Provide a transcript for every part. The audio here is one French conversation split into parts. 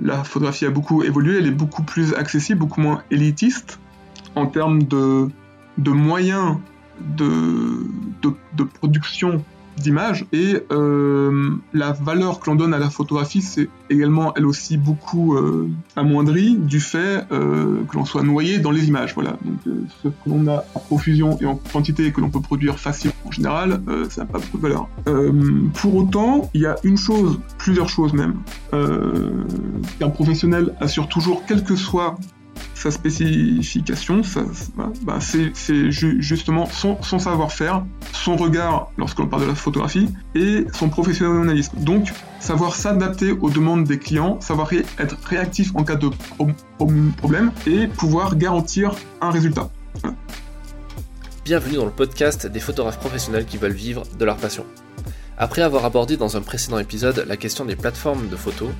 la photographie a beaucoup évolué, elle est beaucoup plus accessible, beaucoup moins élitiste en termes de, moyens de production d'images et euh, la valeur que l'on donne à la photographie c'est également elle aussi beaucoup euh, amoindrie du fait euh, que l'on soit noyé dans les images voilà. Donc ce que l'on a en profusion et en quantité et que l'on peut produire facilement en général ça n'a pas beaucoup de valeur. Pour autant il y a une chose plusieurs choses même qu'un professionnel assure toujours quel que soit sa spécification, bah, c'est ju justement son, savoir-faire, son regard lorsque l'on parle de la photographie et son professionnalisme. Donc, savoir s'adapter aux demandes des clients, savoir être réactif en cas de pro pro problème et pouvoir garantir un résultat. Bienvenue dans le podcast des photographes professionnels qui veulent vivre de leur passion. Après avoir abordé dans un précédent épisode la question des plateformes de photos,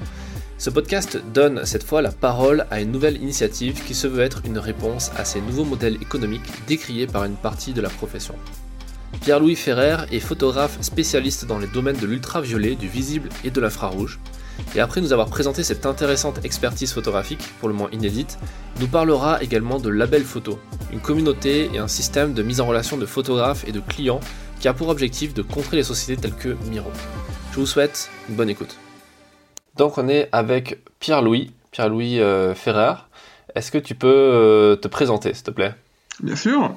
ce podcast donne cette fois la parole à une nouvelle initiative qui se veut être une réponse à ces nouveaux modèles économiques décriés par une partie de la profession. Pierre-Louis Ferrer est photographe spécialiste dans les domaines de l'ultraviolet, du visible et de l'infrarouge. Et après nous avoir présenté cette intéressante expertise photographique, pour le moins inédite, nous parlera également de Label Photo, une communauté et un système de mise en relation de photographes et de clients qui a pour objectif de contrer les sociétés telles que Miro. Je vous souhaite une bonne écoute. Donc on est avec Pierre-Louis, Pierre-Louis euh, Ferrer. Est-ce que tu peux euh, te présenter, s'il te plaît? Bien sûr.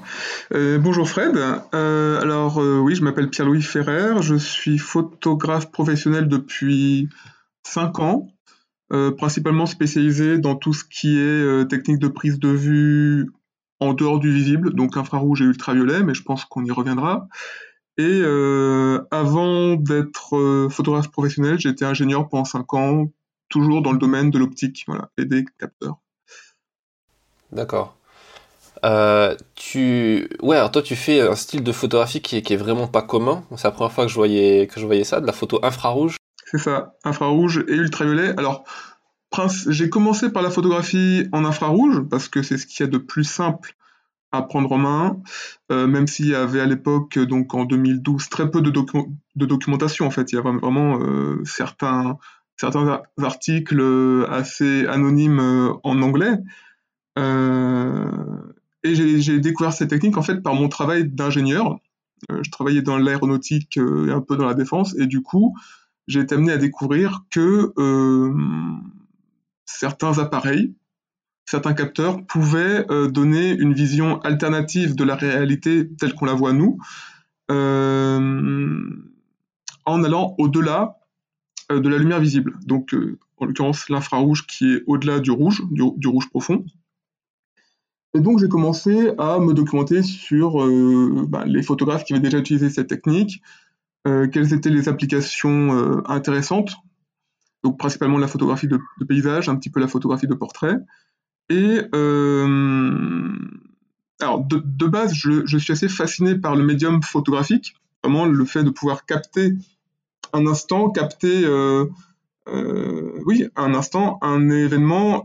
Euh, bonjour Fred. Alors oui, je m'appelle Pierre-Louis Ferrer. Je suis photographe professionnel depuis 5 ans, principalement spécialisé dans tout ce qui est technique de prise de vue en dehors du visible, donc infrarouge et ultraviolet, mais je pense qu'on y reviendra. Et euh, avant d'être euh, photographe professionnel, été ingénieur pendant 5 ans, toujours dans le domaine de l'optique voilà, et des capteurs. D'accord. Euh, tu... Ouais, alors toi tu fais un style de photographie qui est, qui est vraiment pas commun. C'est la première fois que je voyais, que je voyais ça, de la photo infrarouge. C'est ça, infrarouge et ultraviolet. Alors, j'ai commencé par la photographie en infrarouge parce que c'est ce qu'il y a de plus simple à prendre en main, euh, même s'il y avait à l'époque, donc en 2012, très peu de, docu de documentation en fait. Il y avait vraiment euh, certains, certains articles euh, assez anonymes en anglais. Et j'ai découvert ces techniques en fait par mon travail d'ingénieur. je travaillais dans l'aéronautique et un peu dans la défense, et du coup, j'ai été amené à découvrir que certains appareils, certains capteurs pouvaient euh, donner une vision alternative de la réalité telle qu'on la voit nous, euh, en allant au-delà euh, de la lumière visible. Donc, en l'occurrence, l'infrarouge qui est au-delà du rouge, du, rouge profond. Et donc, j'ai commencé à me documenter sur bah, les photographes qui avaient déjà utilisé cette technique, quelles étaient les applications intéressantes, donc principalement la photographie de paysage, un petit peu la photographie de portrait. Et euh, alors de, base, je, suis assez fasciné par le médium photographique, vraiment le fait de pouvoir capter un instant, capter, euh, euh, oui, un instant, un événement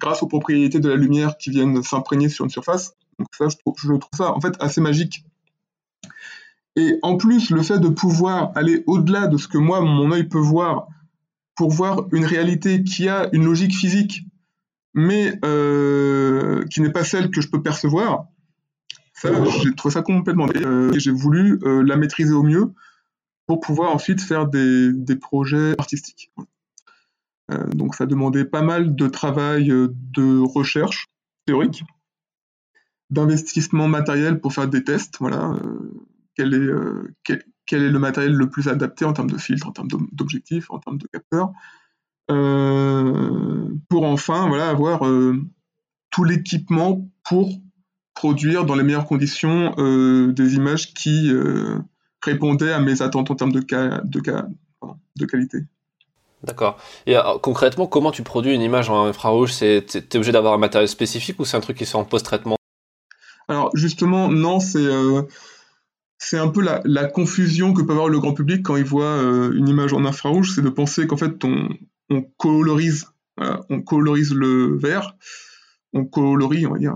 grâce aux propriétés de la lumière qui viennent s'imprégner sur une surface. Donc ça, je trouve ça en fait assez magique. Et en plus, le fait de pouvoir aller au-delà de ce que moi, mon œil peut voir pour voir une réalité qui a une logique physique, mais euh, qui n'est pas celle que je peux percevoir, ça, j'ai trouvé ça complètement. Euh, et j'ai voulu euh, la maîtriser au mieux pour pouvoir ensuite faire des, des projets artistiques. Euh, donc ça demandait pas mal de travail de recherche théorique, d'investissement matériel pour faire des tests, voilà, quel est, quel, quel est le matériel le plus adapté en termes de filtre, en termes d'objectifs, en termes de capteurs, euh, pour enfin voilà, avoir euh, tout l'équipement pour produire dans les meilleures conditions euh, des images qui euh, répondaient à mes attentes en termes de, ca de, ca de qualité. D'accord. Et alors, concrètement, comment tu produis une image en infrarouge? C'est es obligé d'avoir un matériel spécifique ou c'est un truc qui fait en post-traitement? Alors justement, non, c'est c'est un peu la, confusion que peut avoir le grand public quand il voit euh, une image en infrarouge, c'est de penser qu'en fait on, colorise, on colorise le vert, on colorie, on va dire,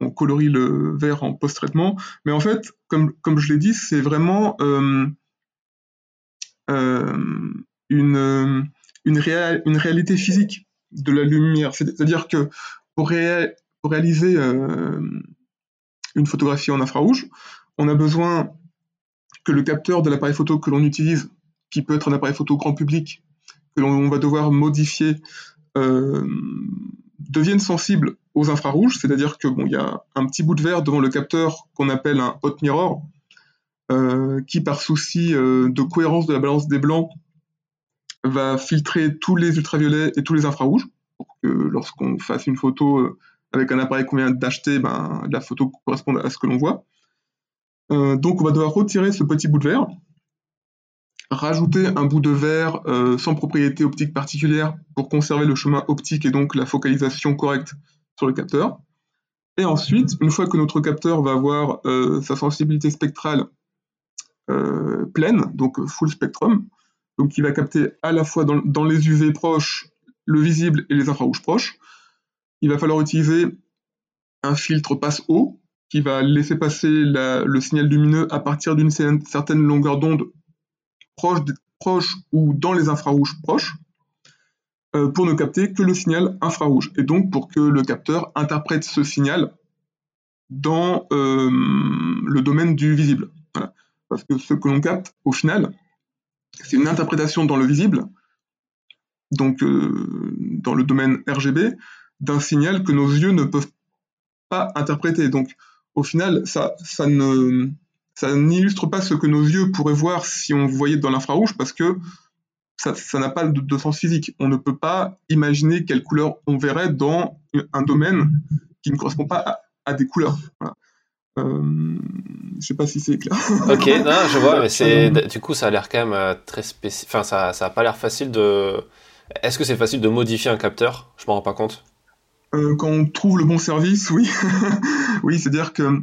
on colorie le vert en post-traitement, mais en fait, comme, je l'ai dit, c'est vraiment euh, euh, une, réalité physique de la lumière. C'est-à-dire que pour, réaliser une photographie en infrarouge, on a besoin que le capteur de l'appareil photo que l'on utilise, qui peut être un appareil photo grand public, que l'on va devoir modifier, euh, devienne sensible aux infrarouges, c'est-à-dire que il y a un petit bout de verre devant le capteur qu'on appelle un hot mirror, euh, qui par souci de cohérence de la balance des blancs va filtrer tous les ultraviolets et tous les infrarouges pour que lorsqu'on fasse une photo euh, avec un appareil qu'on vient d'acheter, ben, la photo corresponde à ce que l'on voit. Euh, donc on va devoir retirer ce petit bout de verre, rajouter un bout de verre euh, sans propriété optique particulière pour conserver le chemin optique et donc la focalisation correcte sur le capteur. Et ensuite, une fois que notre capteur va avoir sa sensibilité spectrale pleine, donc full spectrum, donc qui va capter à la fois dans, les UV proches le visible et les infrarouges proches. Il va falloir utiliser un filtre passe-haut qui va laisser passer le signal lumineux à partir d'une certaine longueur d'onde proche, ou dans les infrarouges proches euh, pour ne capter que le signal infrarouge et donc pour que le capteur interprète ce signal dans euh, le domaine du visible. Parce que ce que l'on capte au final, c'est une interprétation dans le visible, donc euh, dans le domaine RGB, d'un signal que nos yeux ne peuvent pas interpréter. Donc au final, ça, ça ne ça n'illustre pas ce que nos yeux pourraient voir si on voyait dans l'infrarouge parce que ça n'a pas de, sens physique. On ne peut pas imaginer quelle couleur on verrait dans un domaine qui ne correspond pas à, des couleurs. Euh, je sais pas si c'est clair. ok, non, je vois, mais c'est du coup ça a l'air quand même euh, très spécifique. Enfin, ça, ça a pas l'air facile de. Est-ce que c'est facile de modifier un capteur? Je m'en rends pas compte. Euh, quand on trouve le bon service, oui. oui, c'est-à-dire que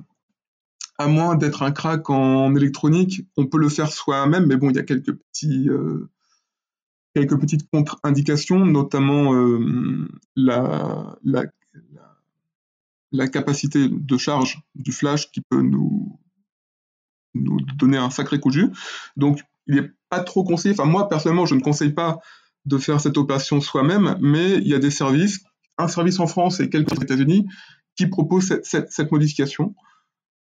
à moins d'être un crack en électronique, on peut le faire soi-même, mais bon, il y a quelques quelques petites contre-indications, notamment la, la, la capacité de charge du flash qui peut nous, nous donner un sacré coup de jus. Donc, il n'est pas trop conseillé. Enfin, moi, personnellement, je ne conseille pas de faire cette opération soi-même, mais il y a des services, un service en France et quelques aux États-Unis, qui proposent cette, modification,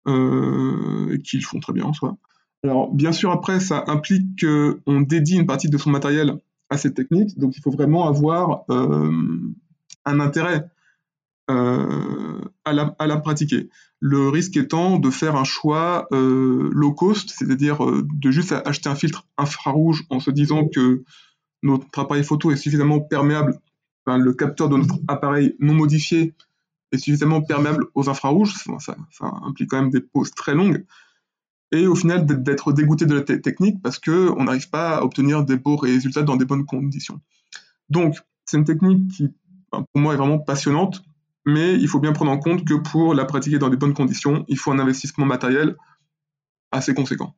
euh, et qui le font très bien en soi. Alors, bien sûr, après, ça implique qu'on dédie une partie de son matériel à cette technique, donc il faut vraiment avoir euh, un intérêt euh, à, la, pratiquer. Le risque étant de faire un choix low cost, c'est-à-dire de juste acheter un filtre infrarouge en se disant que notre appareil photo est suffisamment perméable, le capteur de notre appareil non modifié est suffisamment perméable aux infrarouges, ça, implique quand même des pauses très longues, et au final d'être dégoûté de la technique parce qu'on n'arrive pas à obtenir des beaux résultats dans des bonnes conditions. Donc, c'est une technique qui, pour moi, est vraiment passionnante mais il faut bien prendre en compte que pour la pratiquer dans des bonnes conditions, il faut un investissement matériel assez conséquent.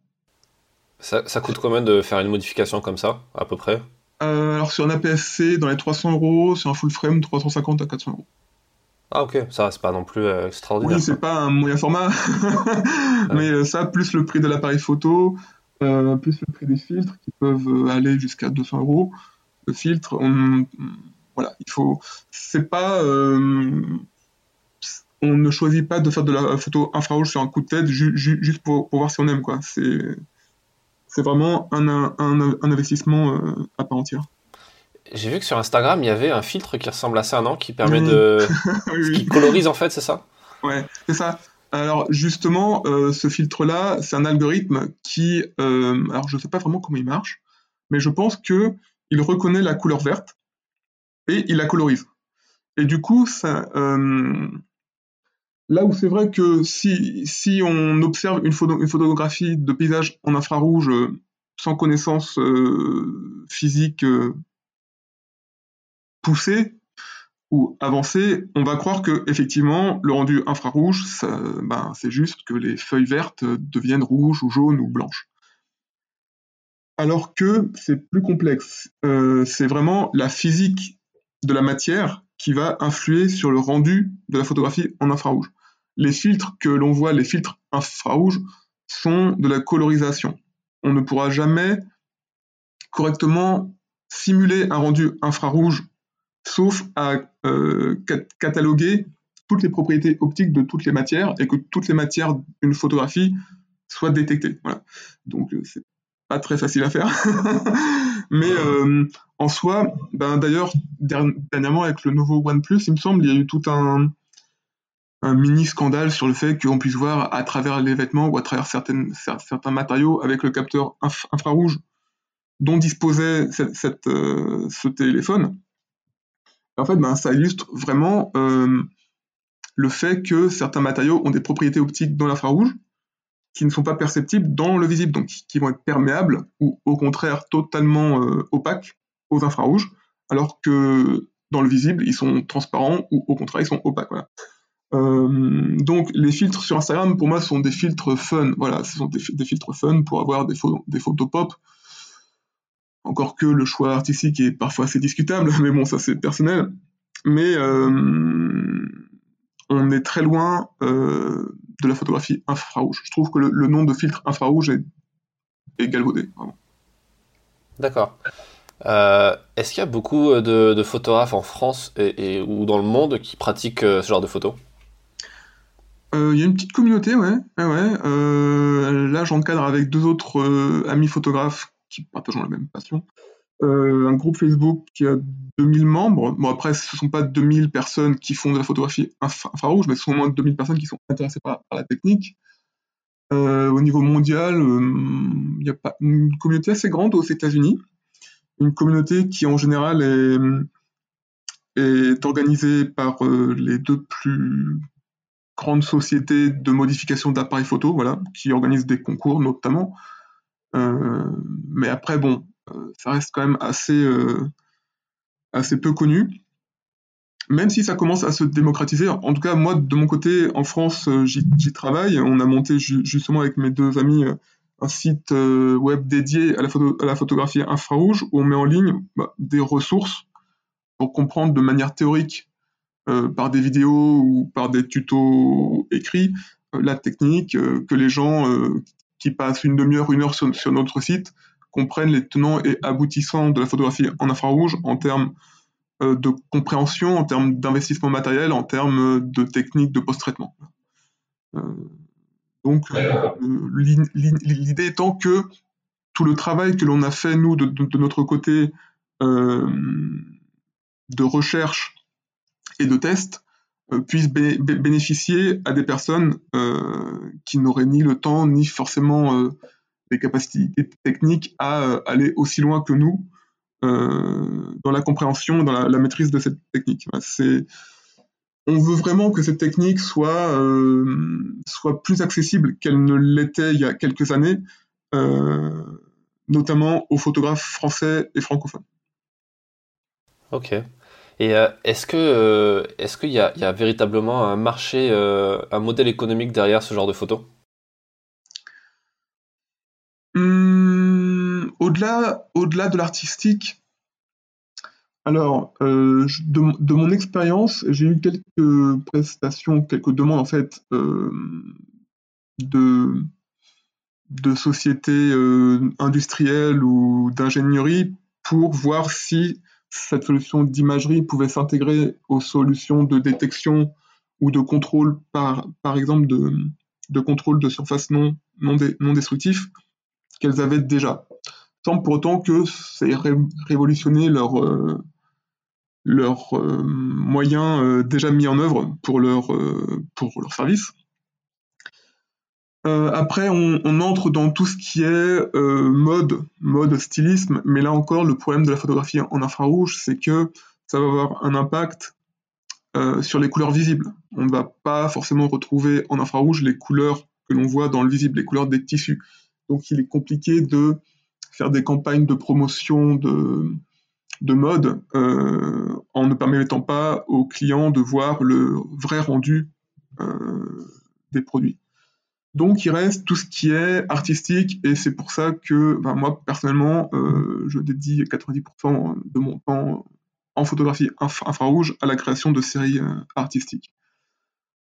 Ça, coûte combien de faire une modification comme ça, à peu près? Euh, Alors sur un APS-C, dans les 300 euros, sur un full frame, 350 à 400 euros. Ah ok, ça c'est pas non plus euh, extraordinaire. Oui, c'est pas un moyen format, mais euh, ça, plus le prix de l'appareil photo, plus le prix des filtres qui peuvent aller jusqu'à 200 euros. Le filtre, on, voilà, il faut. C'est pas. Euh, on ne choisit pas de faire de la photo infrarouge sur un coup de tête juste pour, voir si on aime, quoi. C'est. C'est vraiment un, un, investissement euh, à part entière. J'ai vu que sur Instagram, il y avait un filtre qui ressemble à ça, non Qui permet de. Qui colorise en fait, c'est ça? Ouais, c'est ça. Alors justement, euh, ce filtre-là, c'est un algorithme qui, alors je ne sais pas vraiment comment il marche, mais je pense que il reconnaît la couleur verte et il la colorise. Et du coup, ça, euh, là où c'est vrai que si, on observe une, photo, une photographie de paysage en infrarouge euh, sans connaissance euh, physique poussée ou avancée, on va croire que effectivement le rendu infrarouge, ben, c'est juste que les feuilles vertes deviennent rouges ou jaunes ou blanches alors que c'est plus complexe. c'est vraiment la physique de la matière qui va influer sur le rendu de la photographie en infrarouge. Les filtres que l'on voit, les filtres infrarouges, sont de la colorisation. On ne pourra jamais correctement simuler un rendu infrarouge, sauf à cataloguer toutes les propriétés optiques de toutes les matières et que toutes les matières d'une photographie soient détectées. Voilà. Donc c'est pas très facile à faire. Mais en soi, ben, d'ailleurs, dernièrement avec le nouveau OnePlus, il me semble, il y a eu tout un, un mini scandale sur le fait qu'on puisse voir à travers les vêtements ou à travers certains matériaux avec le capteur infrarouge dont disposait cette, euh, ce téléphone. En fait, ben, ça illustre vraiment euh, le fait que certains matériaux ont des propriétés optiques dans l'infrarouge qui ne sont pas perceptibles dans le visible, donc qui vont être perméables ou au contraire totalement euh, opaques aux infrarouges, alors que dans le visible, ils sont transparents ou au contraire, ils sont opaques. Euh, donc les filtres sur Instagram pour moi sont des filtres fun, voilà, ce sont des, filtres fun pour avoir des, photos pop. Encore que le choix artistique est parfois assez discutable, mais bon ça c'est personnel. Mais euh, on est très loin euh, de la photographie infrarouge. Je trouve que le, nom de filtre infrarouge est, est galvaudé. D'accord. Est-ce qu'il y a beaucoup de, photographes en France et, ou dans le monde qui pratiquent ce genre de photos? Il y a une petite communauté, ouais. euh, là, j'encadre avec deux autres euh, amis photographes qui partagent la même passion. un groupe Facebook qui a 2000 membres. Bon, après, ce ne sont pas 2000 personnes qui font de la photographie infrarouge, mais ce sont au moins 2000 personnes qui sont intéressées par, la technique. au niveau mondial, il y a pas une communauté assez grande aux États-Unis. Une communauté qui, en général, est organisée par les deux plus grande société de modification d'appareils photo, voilà, qui organise des concours notamment. Euh, mais après, bon, euh, ça reste quand même assez, euh, assez peu connu. Même si ça commence à se démocratiser, en tout cas, moi, de mon côté, en France, j'y travaille. On a monté justement avec mes deux amis un site web dédié à la, photographie infrarouge où on met en ligne bah, des ressources pour comprendre de manière théorique par des vidéos ou par des tutos écrits euh, la technique, euh, que les gens qui passent une demi-heure, une heure sur, notre site comprennent les tenants et aboutissants de la photographie en infrarouge en termes de compréhension, en termes d'investissement matériel, en termes de technique de post-traitement. donc l'idée étant que tout le travail que l'on a fait, nous, de, de notre côté, de recherche de tests euh, puissent bénéficier à des personnes euh, qui n'auraient ni le temps ni forcément euh, les capacités techniques à aller aussi loin que nous dans la compréhension, dans la, maîtrise de cette technique. On veut vraiment que cette technique soit, soit plus accessible qu'elle ne l'était il y a quelques années, notamment aux photographes français et francophones. Ok. Et euh, euh, est-ce qu'il y, a véritablement un marché, euh, un modèle économique derrière ce genre de photos hum, Au-delà au-delà de l'artistique, alors de, mon expérience, j'ai eu quelques prestations, quelques demandes en fait de de sociétés industrielles ou d'ingénierie pour voir si cette solution d'imagerie pouvait s'intégrer aux solutions de détection ou de contrôle, par, par exemple, de, de contrôle de surface non, non, destructif qu'elles avaient déjà. Sans pour autant que ça ait révolutionné leur, euh, leurs euh, moyens euh, déjà mis en œuvre pour leur, pour leur service. Euh, après, on, entre dans tout ce qui est euh, mode, mode stylisme, mais là encore, le problème de la photographie en infrarouge, c'est que ça va avoir un impact euh, sur les couleurs visibles. On ne va pas forcément retrouver en infrarouge les couleurs que l'on voit dans le visible, les couleurs des tissus. Donc il est compliqué de faire des campagnes de promotion de, de mode en ne permettant pas aux clients de voir le vrai rendu des produits. Donc il reste tout ce qui est artistique et c'est pour ça que ben, moi personnellement euh, je dédie 90% de mon temps en photographie infrarouge à la création de séries euh, artistiques.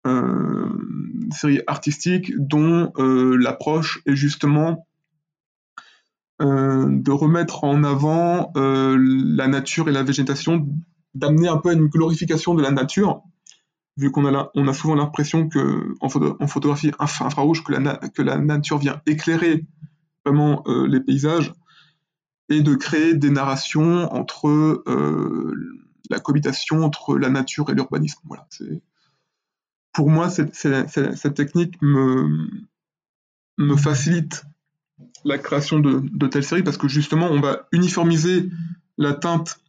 Euh, séries artistiques dont l'approche est justement de remettre en avant la nature et la végétation, d'amener un peu à une glorification de la nature, vu qu'on a, on a souvent l'impression que en, photographie infrarouge que la, que la nature vient éclairer vraiment les paysages et de créer des narrations entre euh, la cohabitation entre la nature et l'urbanisme. Voilà, pour moi, cette, technique me, me facilite la création de, telles séries parce que justement, on va uniformiser la teinte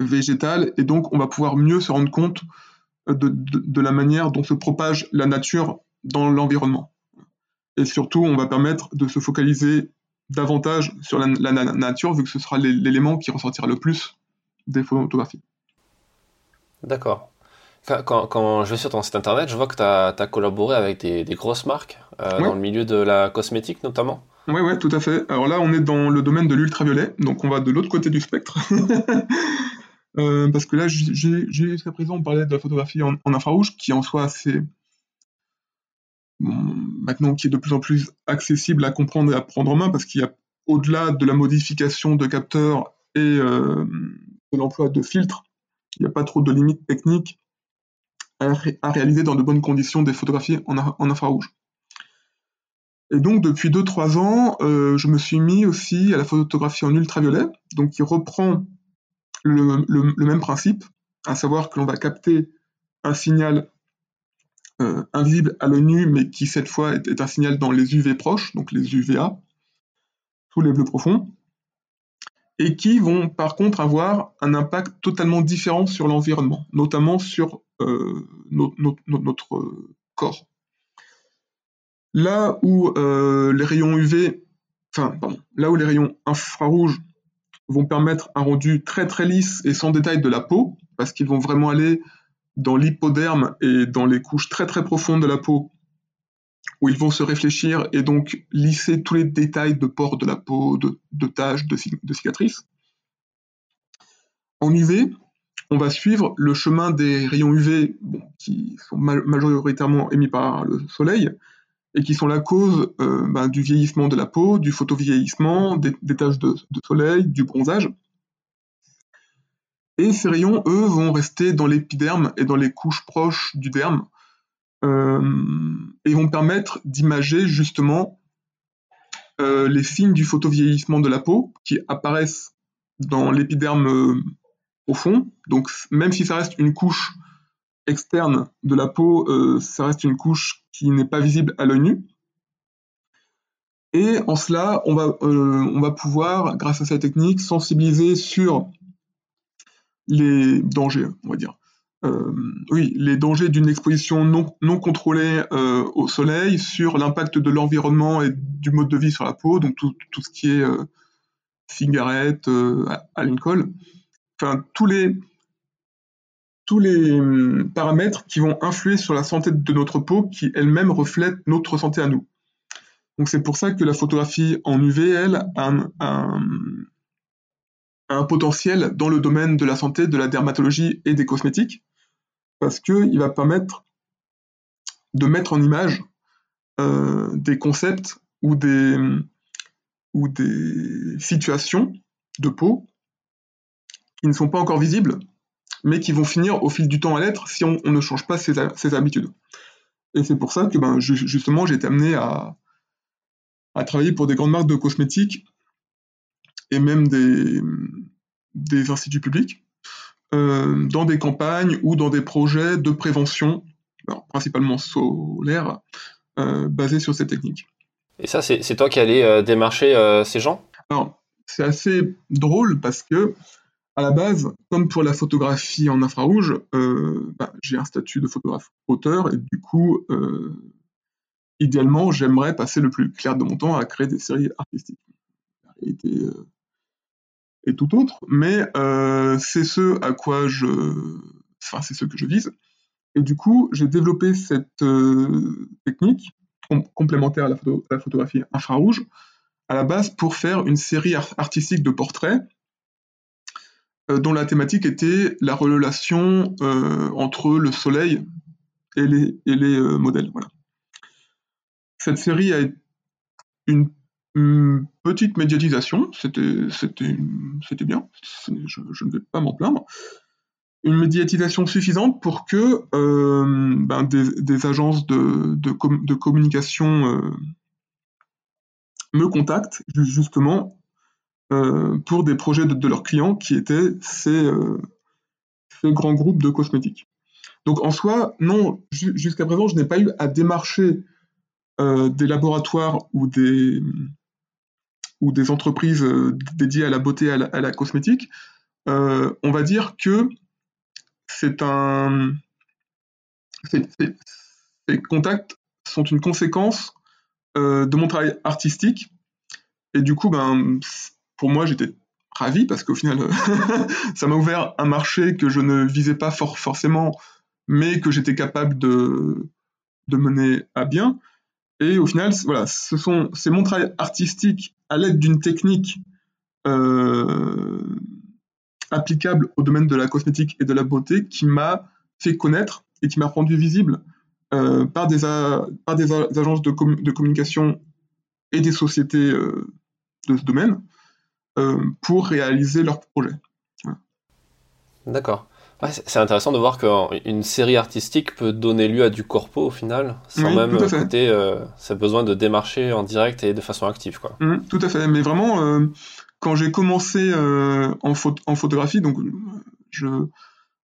végétale et donc on va pouvoir mieux se rendre compte de, de la manière dont se propage la nature dans l'environnement. Et surtout, on va permettre de se focaliser davantage sur la, nature, vu que ce sera l'élément qui ressortira le plus des photographies. D'accord. Quand, je vais sur ton site internet, je vois que tu as, collaboré avec des, grosses marques, euh, dans le milieu de la cosmétique notamment. Oui, ouais, tout à fait. Alors là, on est dans le domaine de l'ultraviolet, donc on va de l'autre côté du spectre. Euh, parce que là, jusqu'à présent, on parlait de la photographie en, infrarouge, qui en soi assez, maintenant qui est de plus en plus accessible à comprendre et à prendre en main, parce qu'il y a, au-delà de la modification de capteurs et euh, de l'emploi de filtres, il n'y a pas trop de limites techniques à, réaliser dans de bonnes conditions des photographies en, infrarouge. Et donc depuis 2-3 ans, euh, je me suis mis aussi à la photographie en ultraviolet, donc qui reprend le même principe, à savoir que l'on va capter un signal euh, invisible à l'œil nu, mais qui cette fois est, un signal dans les UV proches, donc les UVA, sous les bleus profonds, et qui vont par contre avoir un impact totalement différent sur l'environnement, notamment sur euh, notre corps. Là où euh, les rayons UV, enfin, pardon, là où les rayons infrarouges vont permettre un rendu très très lisse et sans détail de la peau, parce qu'ils vont vraiment aller dans l'hypoderme et dans les couches très très profondes de la peau, où ils vont se réfléchir et donc lisser tous les détails de pores de la peau, de, taches, de, cicatrices. En UV, on va suivre le chemin des rayons UV qui sont majoritairement émis par le soleil et qui sont la cause euh, ben, du vieillissement de la peau, du photovieillissement, des, taches de, soleil, du bronzage. Et ces rayons, eux, vont rester dans l'épiderme et dans les couches proches du derme, euh, et vont permettre d'imager justement euh, les signes du photovieillissement de la peau qui apparaissent dans l'épiderme au fond. Donc même si ça reste une couche externe de la peau, ça reste une couche qui n'est pas visible à l'œil nu. Et en cela, on va, on va pouvoir, grâce à cette technique, sensibiliser sur les dangers, on va dire. Euh, oui, les dangers d'une exposition non, non contrôlée euh, au soleil, sur l'impact de l'environnement et du mode de vie sur la peau, donc tout, tout ce qui est euh, cigarette, alcool, enfin tous les, tous les hum, paramètres qui vont influer sur la santé de notre peau, qui elle-même reflète notre santé à nous. Donc c'est pour ça que la photographie en UV, elle, a un, potentiel dans le domaine de la santé, de la dermatologie et des cosmétiques, parce qu'il va permettre de mettre en image euh, des concepts ou des situations de peau qui ne sont pas encore visibles, mais qui vont finir au fil du temps à l'être si on, ne change pas ses, habitudes. Et c'est pour ça que ben, justement j'ai été amené à, à travailler pour des grandes marques de cosmétiques et même des, des instituts publics euh, dans des campagnes ou dans des projets de prévention, principalement solaire, euh, basés sur cette technique. Et ça, c'est toi qui allais euh, démarcher ces gens? Alors, c'est assez drôle parce que, à la base, comme pour la photographie en infrarouge, bah, j'ai un statut de photographe auteur et du coup, idéalement, j'aimerais passer le plus clair de mon temps à créer des séries artistiques. Et tout autre, mais euh, c'est ce à quoi je, enfin c'est ce que je vise. Et du coup, j'ai développé cette euh, technique complémentaire à la, photographie infrarouge à la base pour faire une série artistique de portraits euh, dont la thématique était la relation entre le soleil et les, les modèles. Cette série a une une petite médiatisation, c'était, bien, je, ne vais pas m'en plaindre. Une médiatisation suffisante pour que euh, ben des, agences de, communication euh, me contactent justement euh, pour des projets de, leurs clients qui étaient ces, euh, ces grands groupes de cosmétiques. Donc en soi, non, jusqu'à présent, je n'ai pas eu à démarcher euh, des laboratoires ou des, ou des entreprises euh, dédiées à la beauté à la, cosmétique, euh, on va dire que c'est un. Ces contacts sont une conséquence euh, de mon travail artistique. Et du coup, ben, pour moi, j'étais ravi parce qu'au final, ça m'a ouvert un marché que je ne visais pas forcément, mais que j'étais capable de, de mener à bien. Et au final, voilà, ce sont, c'est mon travail artistique à l'aide d'une technique euh, applicable au domaine de la cosmétique et de la beauté qui m'a fait connaître et qui m'a rendu visible euh, par, des, par des agences de, de, communication et des sociétés euh, de ce domaine pour réaliser leurs projets. Voilà. D'accord c'est intéressant de voir qu'une série artistique peut donner lieu à du corpo au final, sans même coûter euh, sa besoin de démarcher en direct et de façon active. Quoi. Mmh, tout à fait, mais vraiment, euh, quand j'ai commencé euh, en, en, photographie, donc je,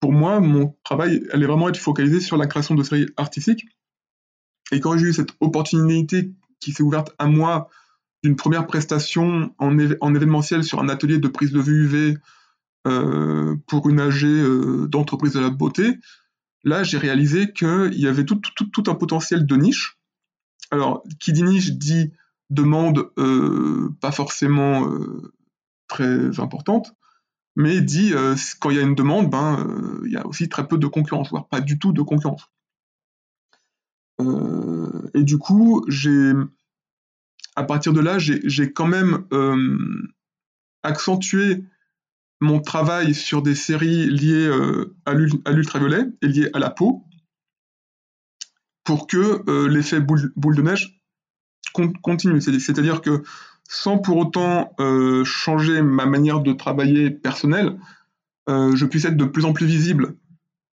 pour moi, mon travail allait vraiment être focalisé sur la création de séries artistiques. Et quand j'ai eu cette opportunité qui s'est ouverte à moi d'une première prestation en, en événementiel sur un atelier de prise de vue UV euh, pour une AG euh, d'entreprise de la beauté, là j'ai réalisé qu'il y avait tout, un potentiel de niche. Alors, qui dit niche dit demande euh, pas forcément très importante, mais dit quand il y a une demande, ben il y a aussi très peu de concurrence, voire pas du tout de concurrence. et du coup, j'ai à partir de là, j'ai quand même accentué mon travail sur des séries liées euh, à l'ultraviolet et liées à la peau pour que euh, l'effet boule, de neige continue. C'est-à-dire que sans pour autant euh, changer ma manière de travailler personnelle, je puisse être de plus en plus visible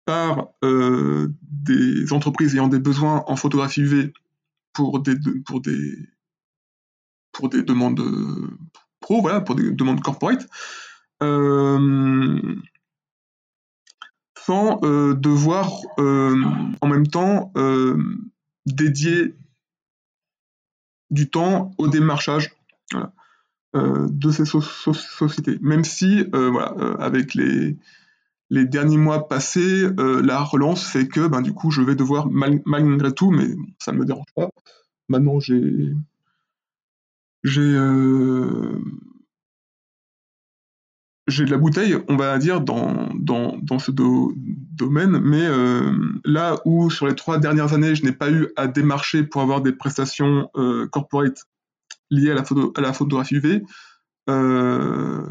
par des entreprises ayant des besoins en photographie UV pour des, pour des demandes pro, voilà, pour des demandes corporate, euh, sans euh, devoir euh, en même temps dédier du temps au démarchage de ces sociétés. Même si, voilà, avec les, les derniers mois passés, la relance fait que, ben, du coup, je vais devoir, malgré tout, mais ça ne me dérange pas, maintenant j'ai j'ai j'ai de la bouteille, on va dire, dans, dans, dans ce domaine, mais euh, là où sur les trois dernières années, je n'ai pas eu à démarcher pour avoir des prestations euh, corporate liées à la, photo, à la photographie UV, euh,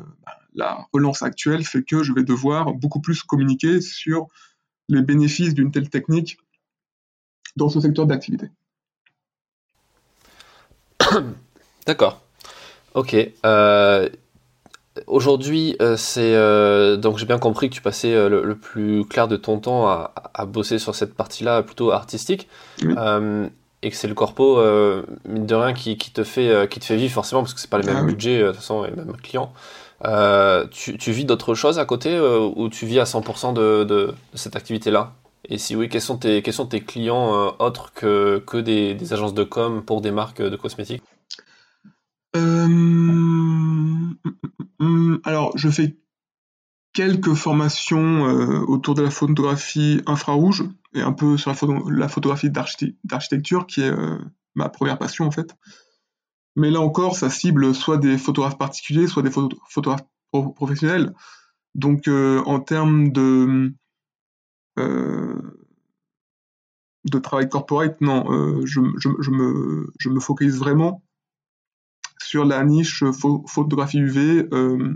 la relance actuelle fait que je vais devoir beaucoup plus communiquer sur les bénéfices d'une telle technique dans ce secteur d'activité. D'accord. Ok. Euh, Aujourd'hui, euh, c'est euh, donc j'ai bien compris que tu passais le, plus clair de ton temps à, à bosser sur cette partie-là plutôt artistique, et que c'est le corpo mine de rien qui, qui, te fait qui te fait vivre forcément parce que c'est pas les mêmes ah budgets de toute façon et mêmes clients. Tu, tu, vis d'autres choses à côté ou tu vis à 100% de, de, de cette activité-là? Et si oui, quels sont tes quels sont tes clients autres que que des, des agences de com pour des marques de cosmétiques? Mmh, alors, je fais quelques formations euh, autour de la photographie infrarouge et un peu sur la, photographie d'architecture, qui est euh, ma première passion en fait. Mais là encore, ça cible soit des photographes particuliers, soit des photographes professionnels. Donc, euh, en termes de, travail corporate, non, je, je me focalise vraiment sur la niche photographie UV. Euh,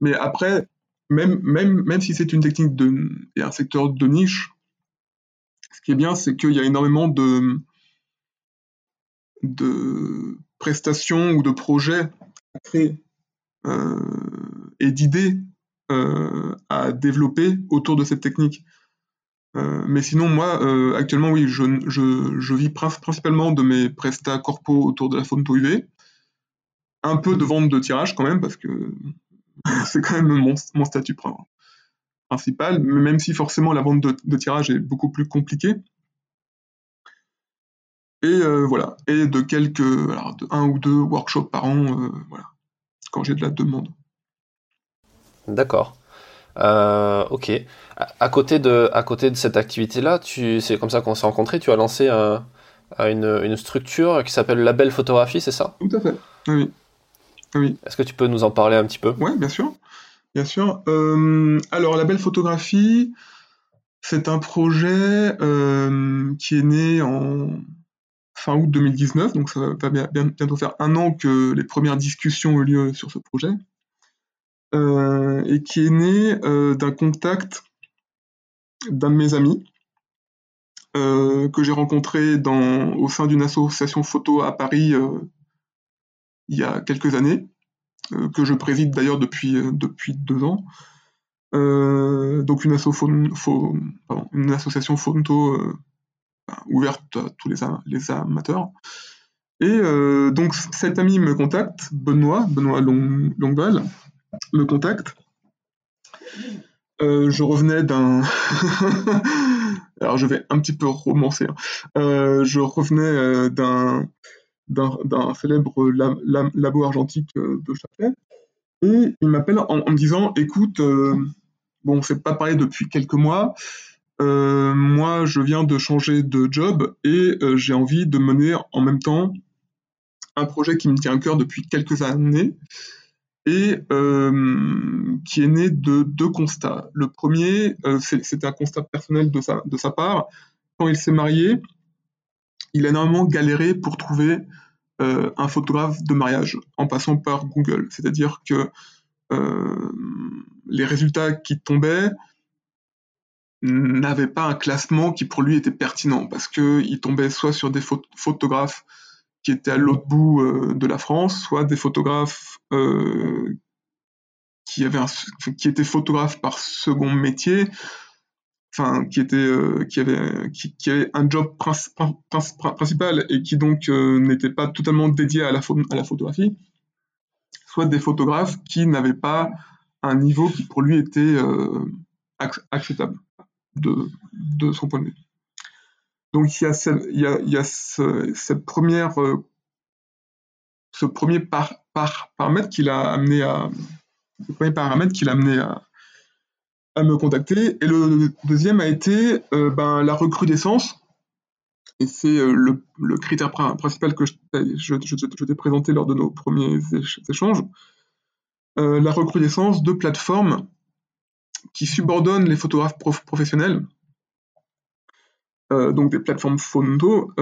mais après, même, même, même si c'est une technique de, et un secteur de niche, ce qui est bien, c'est qu'il y a énormément de, de prestations ou de projets à créer et d'idées à développer autour de cette technique. mais sinon, moi, actuellement, oui, je, je, vis principalement de mes prestats corpo autour de la photo UV. Un peu de vente de tirage quand même, parce que c'est quand même mon, mon statut principal, même si forcément la vente de, tirage est beaucoup plus compliquée. Et euh, voilà, et de quelques, alors de un ou deux workshops par an, euh, voilà, quand j'ai de la demande. D'accord. Euh, ok. À, côté de, à côté de cette activité-là, c'est comme ça qu'on s'est rencontrés. Tu as lancé une, une, structure qui s'appelle Label Photographie, c'est ça? Tout à fait. Oui. Oui. Est-ce que tu peux nous en parler un petit peu? Oui, bien sûr. Bien sûr. Euh, alors, la belle photographie, c'est un projet euh, qui est né en fin août 2019, donc ça va bientôt faire un an que les premières discussions ont eu lieu sur ce projet, euh, et qui est né d'un contact d'un de mes amis que j'ai rencontré au sein d'une association photo à Paris il y a quelques années. Euh, que je préside d'ailleurs depuis, euh, deux ans. Euh, donc une, association photo ouverte à tous les, les amateurs. Et donc cet ami me contacte, Benoît, Benoît Long, Longval, me contacte. je revenais d'un... Alors je vais un petit peu romancer. Hein. je revenais d'un d'un célèbre labo argentique euh, de Châtelet. Et il m'appelle en, me disant Écoute, euh, bon, c'est pas parlé depuis quelques mois. Euh, moi, je viens de changer de job et j'ai envie de mener en même temps un projet qui me tient à cœur depuis quelques années et qui est né de deux constats. Le premier, c'était un constat personnel de sa, de sa part. Quand il s'est marié, il a énormément galéré pour trouver euh, un photographe de mariage en passant par Google. C'est-à-dire que euh, les résultats qui tombaient n'avaient pas un classement qui pour lui était pertinent parce qu'il tombait soit sur des photographes qui étaient à l'autre bout euh, de la France, soit des photographes qui, étaient photographes par second métier, euh, qui avait un job principal et qui donc euh, n'était pas totalement dédié à la, photographie, soit des photographes qui n'avaient pas un niveau qui pour lui était euh, acceptable de, son point de vue. Donc il y a, a, a cette première ce premier par, par, paramètre qui l'a amené à ce premier paramètre qui l'a amené à, à me contacter. Et le deuxième a été euh, ben, la recrudescence. Et c'est euh, le, critère principal que je, t'ai présenté lors de nos premiers échanges. Euh, la recrudescence de plateformes qui subordonnent les photographes professionnels, donc des plateformes photo,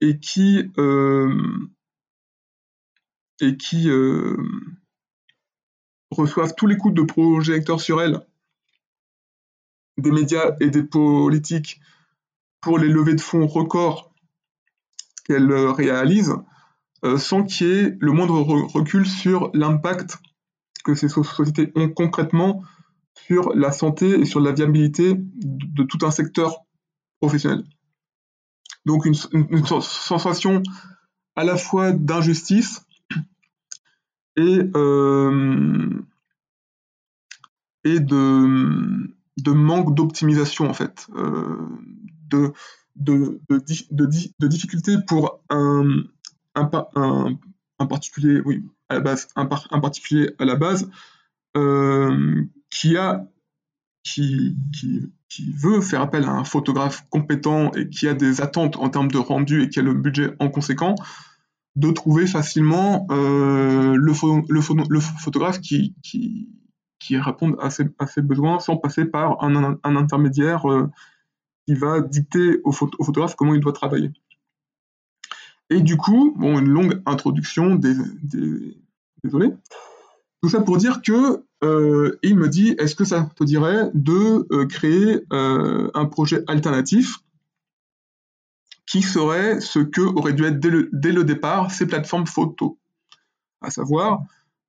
et qui, et qui reçoivent tous les coups de projecteur sur elles des médias et des politiques pour les levées de fonds records qu'elles réalisent, euh, sans qu'il y ait le moindre recul sur l'impact que ces sociétés ont concrètement sur la santé et sur la viabilité de, tout un secteur professionnel. Donc une sensation à la fois d'injustice et, euh, de, manque d'optimisation en fait, euh, de, de, de, difficulté pour un, particulier, oui, à la base, un, particulier à la base, euh, qui a qui, veut faire appel à un photographe compétent et qui a des attentes en termes de rendu et qui a le budget en conséquent, de trouver facilement euh, le, photographe qui, qui, qui, répond à ses, besoins sans passer par un, intermédiaire euh, qui va dicter au, photographe comment il doit travailler. Et du coup, bon, une longue introduction, des, désolé. Tout ça pour dire que euh, il me dit, est-ce que ça te dirait de créer un projet alternatif qui serait ce que auraient dû être dès le, dès le départ ces plateformes photo. À savoir,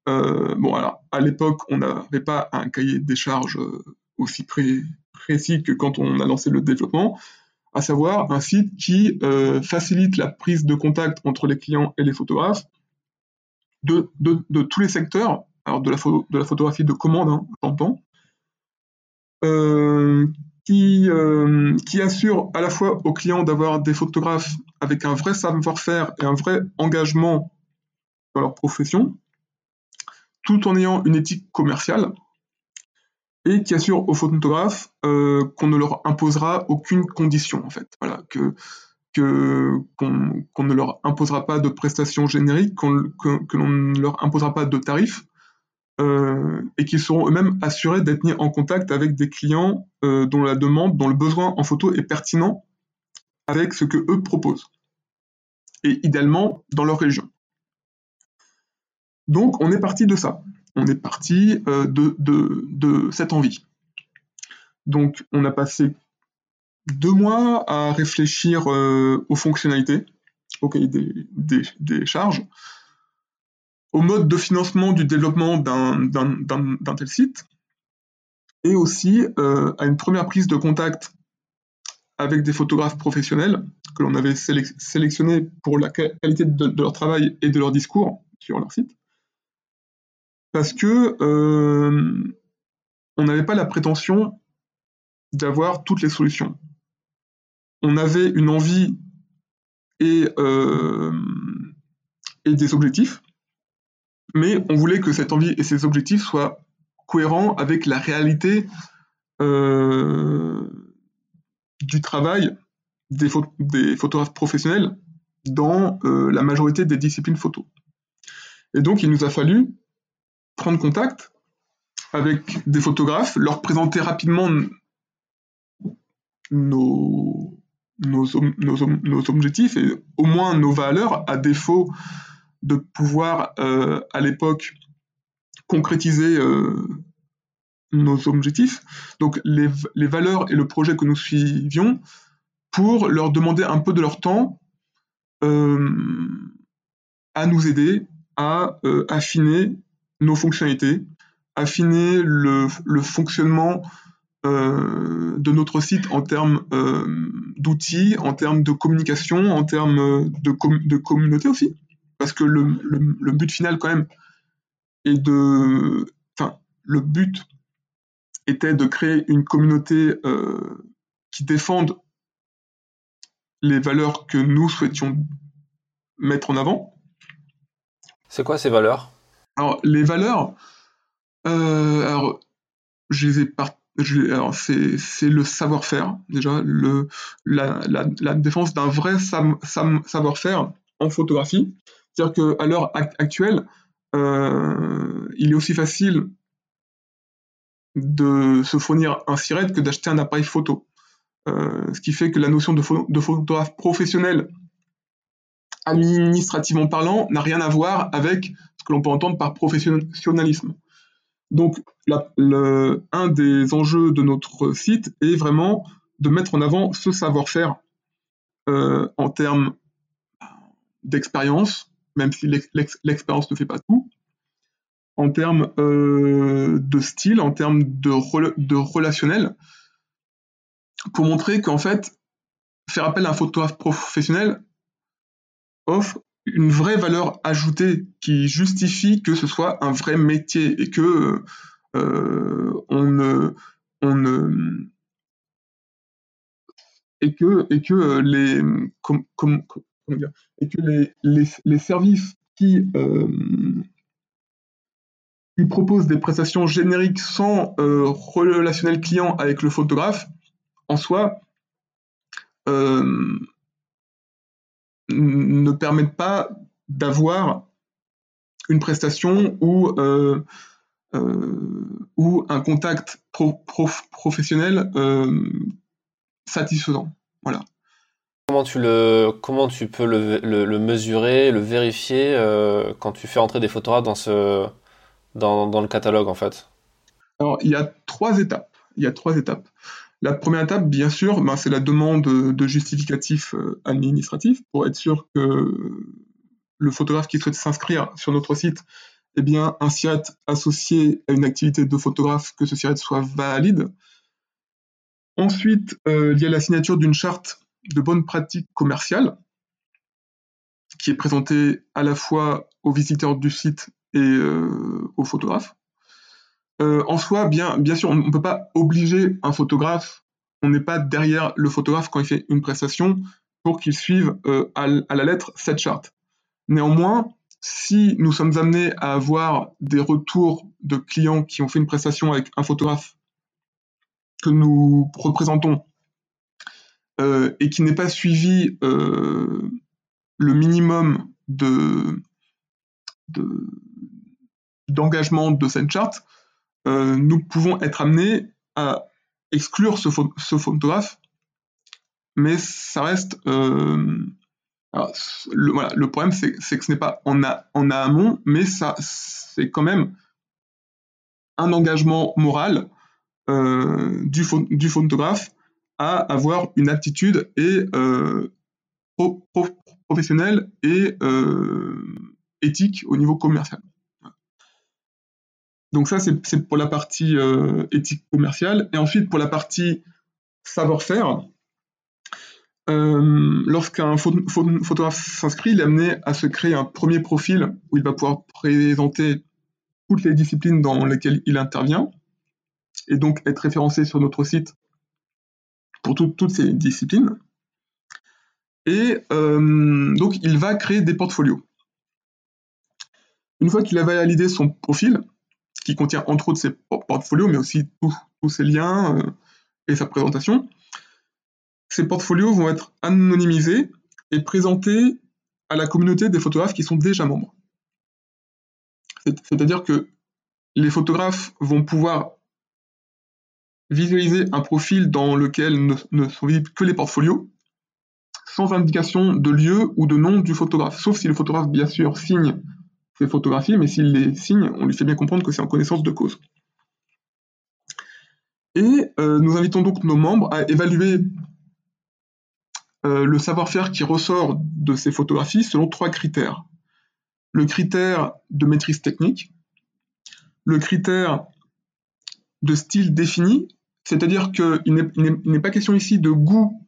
euh, bon alors à l'époque on n'avait pas un cahier des charges euh, aussi précis que quand on a lancé le développement, à savoir un site qui euh, facilite la prise de contact entre les clients et les photographes de, de, tous les secteurs, alors de la, de la photographie de commande, hein, j'entends, qui, euh, qui assure à la fois aux clients d'avoir des photographes avec un vrai savoir-faire et un vrai engagement dans leur profession, tout en ayant une éthique commerciale, et qui assure aux photographes euh, qu'on ne leur imposera aucune condition, en fait. Voilà, que qu'on ne leur imposera pas de prestations génériques, que, que l'on ne leur imposera pas de tarifs, euh, et qu'ils seront eux-mêmes assurés d'être mis en contact avec des clients euh, dont la demande, dont le besoin en photo est pertinent avec ce que eux proposent, et idéalement dans leur région. Donc on est parti de ça, on est parti euh, de, cette envie. Donc on a passé deux mois à réfléchir aux fonctionnalités, au cahier des, des, des charges, au mode de financement du développement d'un tel site, et aussi euh, à une première prise de contact avec des photographes professionnels que l'on avait sélectionnés pour la qualité de, leur travail et de leur discours sur leur site. Parce que euh, on n'avait pas la prétention d'avoir toutes les solutions. On avait une envie et, euh, et des objectifs, mais on voulait que cette envie et ces objectifs soient cohérents avec la réalité euh, du travail des, photographes professionnels dans euh, la majorité des disciplines photo. Et donc il nous a fallu prendre contact avec des photographes, leur présenter rapidement nos, objectifs et au moins nos valeurs, à défaut de pouvoir euh, à l'époque concrétiser euh, nos objectifs, donc les, valeurs et le projet que nous suivions, pour leur demander un peu de leur temps euh, à nous aider à affiner nos fonctionnalités, affiner le, fonctionnement de notre site en termes d'outils, en termes de communication, en termes de, de communauté aussi parce que le, but final quand même est de, enfin, le but était de créer une communauté euh, qui défende les valeurs que nous souhaitions mettre en avant. C'est quoi ces valeurs? Alors les valeurs, euh, alors je les ai alors c'est le savoir-faire déjà, le la, la, défense d'un vrai savoir-faire en photographie. C'est-à-dire qu'à l'heure actuelle, euh, il est aussi facile de se fournir un SIRET que d'acheter un appareil photo. Euh, ce qui fait que la notion de, photographe professionnel, administrativement parlant, n'a rien à voir avec ce que l'on peut entendre par professionnalisme. Donc, un des enjeux de notre site est vraiment de mettre en avant ce savoir-faire euh, en termes d'expérience, même si l'expérience ne fait pas tout, en termes euh, de style, en termes de, relationnel, pour montrer qu'en fait, faire appel à un photographe professionnel offre une vraie valeur ajoutée qui justifie que ce soit un vrai métier et que euh, on ne et que et que les comme, et que les, services qui, euh, qui, proposent des prestations génériques sans euh, relationnel client avec le photographe, en soi, euh, ne permettent pas d'avoir une prestation ou, ou un contact professionnel satisfaisant. Voilà. Comment tu, le, comment tu peux le, le, mesurer, le vérifier euh, quand tu fais entrer des photographes dans, ce, dans, dans, le catalogue en fait? Alors il y a trois étapes. Il y a trois étapes. La première étape, bien sûr, ben, c'est la demande de justificatifs euh, administratifs pour être sûr que le photographe qui souhaite s'inscrire sur notre site, eh bien, un SIRET associé à une activité de photographe, que ce SIRET soit valide. Ensuite, euh, il y a la signature d'une charte de bonne pratique commerciale qui est présentée à la fois aux visiteurs du site et euh, aux photographes. Euh, en soi, bien, bien sûr, on ne peut pas obliger un photographe, on n'est pas derrière le photographe quand il fait une prestation pour qu'il suive à, la lettre cette charte. Néanmoins, si nous sommes amenés à avoir des retours de clients qui ont fait une prestation avec un photographe que nous représentons euh, et qui n'est pas suivi euh, le minimum de, d'engagement de, cette charte, euh, nous pouvons être amenés à exclure ce, photographe, mais ça reste... le, problème, c'est, que ce n'est pas en, en amont, mais ça, c'est quand même un engagement moral du, du, photographe à avoir une attitude et euh, professionnelle et euh, éthique au niveau commercial. Donc ça, c'est pour la partie éthique commerciale. Et ensuite, pour la partie savoir-faire, lorsqu'un photographe s'inscrit, il est amené à se créer un premier profil où il va pouvoir présenter toutes les disciplines dans lesquelles il intervient et donc être référencé sur notre site pour toutes ces disciplines. Et euh, donc, il va créer des portfolios. Une fois qu'il a validé son profil, qui contient entre autres ses portfolios, mais aussi tous ses liens euh, et sa présentation, ces portfolios vont être anonymisés et présentés à la communauté des photographes qui sont déjà membres. C'est-à-dire que les photographes vont pouvoir visualiser un profil dans lequel ne, sont visibles que les portfolios, sans indication de lieu ou de nom du photographe, sauf si le photographe, bien sûr, signe ses photographies, mais s'il les signe, on lui fait bien comprendre que c'est en connaissance de cause. Et euh, nous invitons donc nos membres à évaluer euh, le savoir-faire qui ressort de ces photographies selon trois critères. Le critère de maîtrise technique, le critère de style défini, c'est-à-dire qu'il n'est pas question ici de goût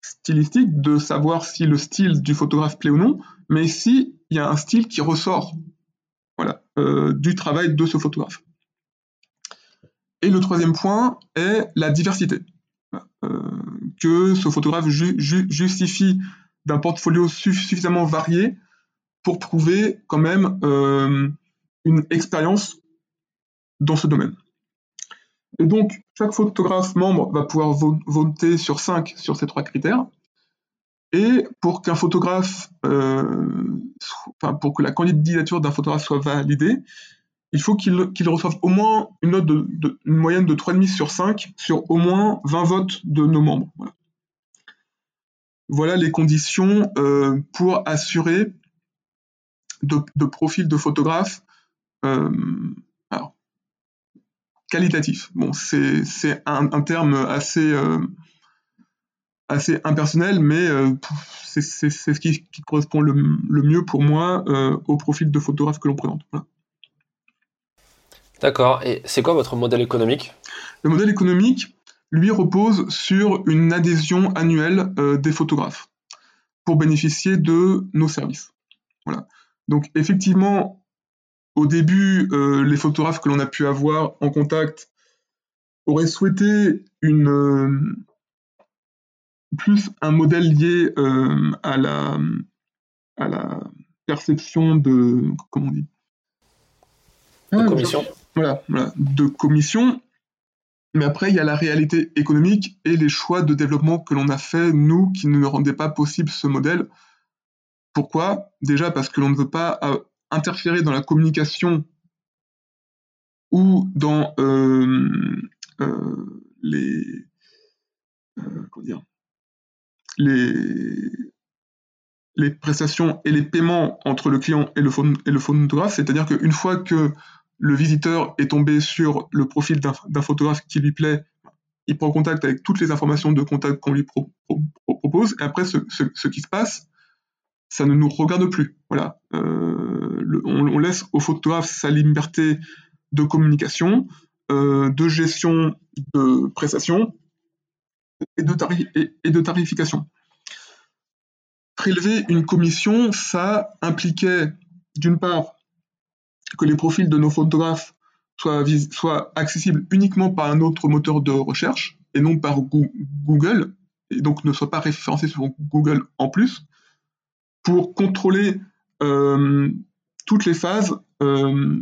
stylistique, de savoir si le style du photographe plaît ou non, mais si il y a un style qui ressort voilà, euh, du travail de ce photographe. Et le troisième point est la diversité. Euh, que ce photographe justifie d'un portfolio suffisamment varié pour prouver quand même euh, une expérience dans ce domaine. Et donc, chaque photographe membre va pouvoir voter sur 5 sur ces trois critères. Et pour qu'un photographe, euh, enfin, pour que la candidature d'un photographe soit validée, il faut qu'il reçoive au moins une note de, une moyenne de 3,5 sur 5 sur au moins 20 votes de nos membres. Voilà, les conditions euh, pour assurer de, de de photographe euh, qualitatif. Bon, c'est un, terme assez, euh, assez impersonnel, mais euh, c'est ce qui, correspond le, mieux pour moi euh, au profil de photographe que l'on présente. D'accord. Et c'est quoi votre modèle économique? Le modèle économique, lui, repose sur une adhésion annuelle des photographes pour bénéficier de nos services. Voilà. Donc effectivement, au début, euh, les photographes que l'on a pu avoir en contact auraient souhaité une, euh, plus un modèle lié euh, à, la, à la perception de. Comment on dit? De ah, commission. Voilà, voilà, de commission. Mais après, il y a la réalité économique et les choix de développement que l'on a fait, nous, qui ne rendaient pas possible ce modèle. Pourquoi? Déjà parce que l'on ne veut pas interférer dans la communication ou dans euh, euh, les, euh, les, prestations et les paiements entre le client et le, et le photographe, c'est-à-dire qu'une fois que le visiteur est tombé sur le profil d'un photographe qui lui plaît, il prend contact avec toutes les informations de contact qu'on lui propose, et après, ce, qui se passe, ça ne nous regarde plus. Voilà. Euh, on, laisse au photographe sa liberté de communication, euh, de gestion de prestations et de, tarification. Prélever une commission, ça impliquait d'une part que les profils de nos photographes soit, accessible uniquement par un autre moteur de recherche et non par Google, et donc ne soit pas référencé sur Google en plus, pour contrôler euh, toutes les phases euh,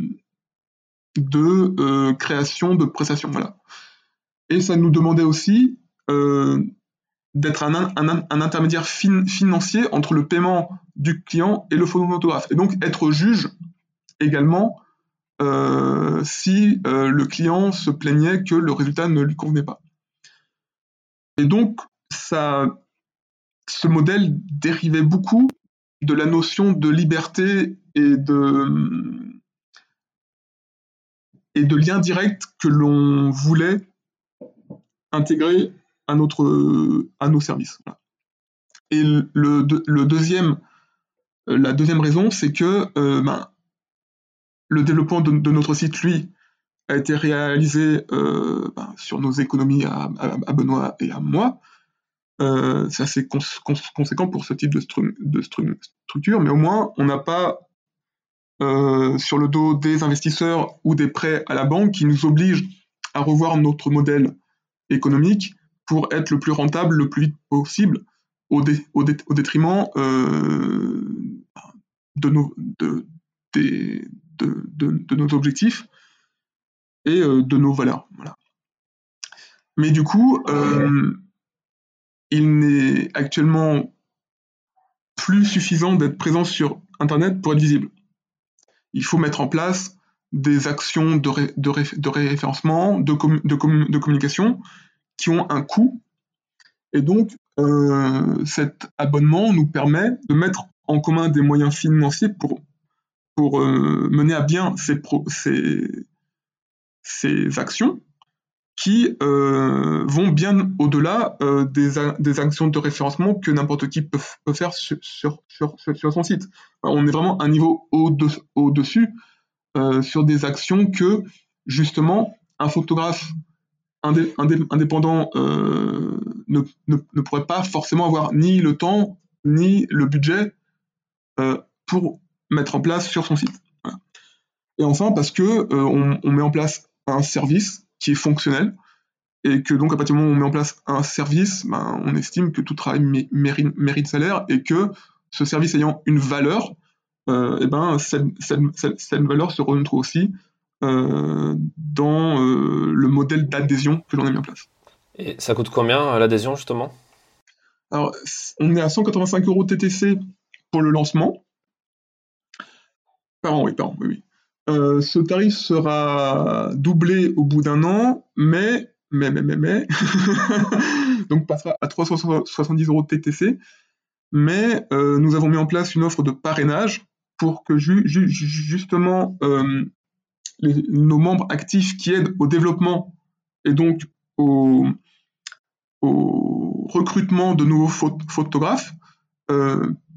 de euh, création de prestations. Voilà. Et ça nous demandait aussi d'être un, intermédiaire financier entre le paiement du client et le photographe, et donc être juge également euh, si euh, le client se plaignait que le résultat ne lui convenait pas. Et donc, ça, ce modèle dérivait beaucoup de la notion de liberté et de, et de lien direct que l'on voulait intégrer à, notre, à nos services. Et le, deuxième, la deuxième raison, c'est que euh, ben, le développement de, notre site, lui, a été réalisé euh, ben, sur nos économies à, Benoît et à moi. Euh, c'est assez conséquent pour ce type de, structure, mais au moins, on n'a pas euh, sur le dos des investisseurs ou des prêts à la banque qui nous obligent à revoir notre modèle économique pour être le plus rentable le plus vite possible au, détriment de nos, objectifs et euh, de nos valeurs. Mais du coup, il n'est actuellement plus suffisant d'être présent sur Internet pour être visible. Il faut mettre en place des actions de, référencement, de, communication qui ont un coût. Et donc, euh, cet abonnement nous permet de mettre en commun des moyens financiers pour euh, mener à bien ces, actions qui euh, vont bien au-delà euh, des, actions de référencement que n'importe qui peut, faire sur, son site. on est vraiment un niveau au-dessus sur des actions que justement un photographe indépendant ne, pourrait pas forcément avoir ni le temps ni le budget pour mettre en place sur son site. Et enfin, parce que euh, on, met en place un service qui est fonctionnel, et que donc à partir du moment où on met en place un service, ben, on estime que tout travail mérite, salaire, et que ce service ayant une valeur, euh, et ben, cette, valeur se retrouve aussi euh, dans le modèle d'adhésion que l'on a mis en place. Et ça coûte combien l'adhésion justement? Alors, on est à 185 euros TTC pour le lancement. Par an, oui, par an, oui. Euh, ce tarif sera doublé au bout d'un an, mais, mais, mais, mais, mais, donc passera à 370 euros de TTC. Mais euh, nous avons mis en place une offre de parrainage pour que justement euh, nos membres actifs qui aident au développement et donc au, recrutement de nouveaux photographes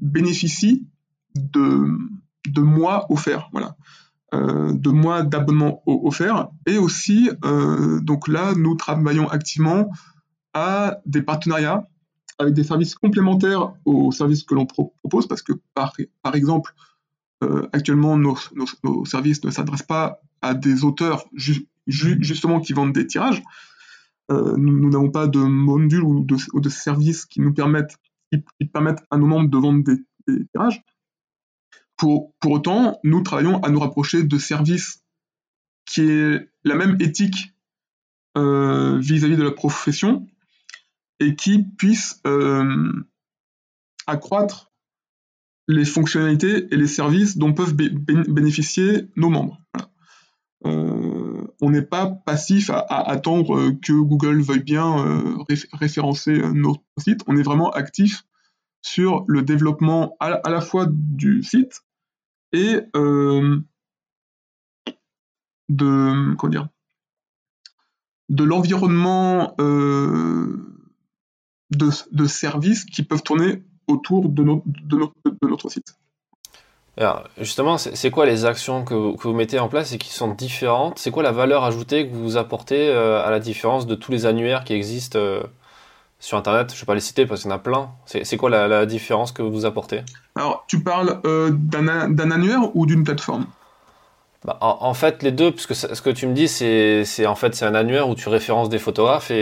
bénéficient de, de mois offerts, voilà, de mois d'abonnement offerts. Et aussi, euh, donc là, nous travaillons activement à des partenariats avec des services complémentaires aux services que l'on propose, parce que par, exemple, euh, actuellement, nos, services ne s'adressent pas à des auteurs justement qui vendent des tirages. nous n'avons pas de module ou de, services qui nous permettent, qui, permettent à nos membres de vendre des tirages. Pour, autant, nous travaillons à nous rapprocher de services qui aient la même éthique euh, vis-à-vis de la profession et qui puissent euh, accroître les fonctionnalités et les services dont peuvent bénéficier nos membres. Euh, on n'est pas passif à, attendre que Google veuille bien référencer notre site, on est vraiment actif sur le développement à, la fois du site et euh, de comment dire de l'environnement de, de services qui peuvent tourner autour de, de, notre site. Justement, c'est quoi les actions que vous, mettez en place et qui sont différentes? C'est quoi la valeur ajoutée que vous apportez euh, à la différence de tous les annuaires qui existent euh, sur Internet Je ne vais pas les citer parce qu'il y en a plein. C'est quoi la, différence que vous apportez? Alors, tu parles euh, d'un annuaire ou d'une plateforme? Bah, en, fait, les deux, puisque ce que tu me dis, c'est en fait c'est un annuaire où tu références des photographes et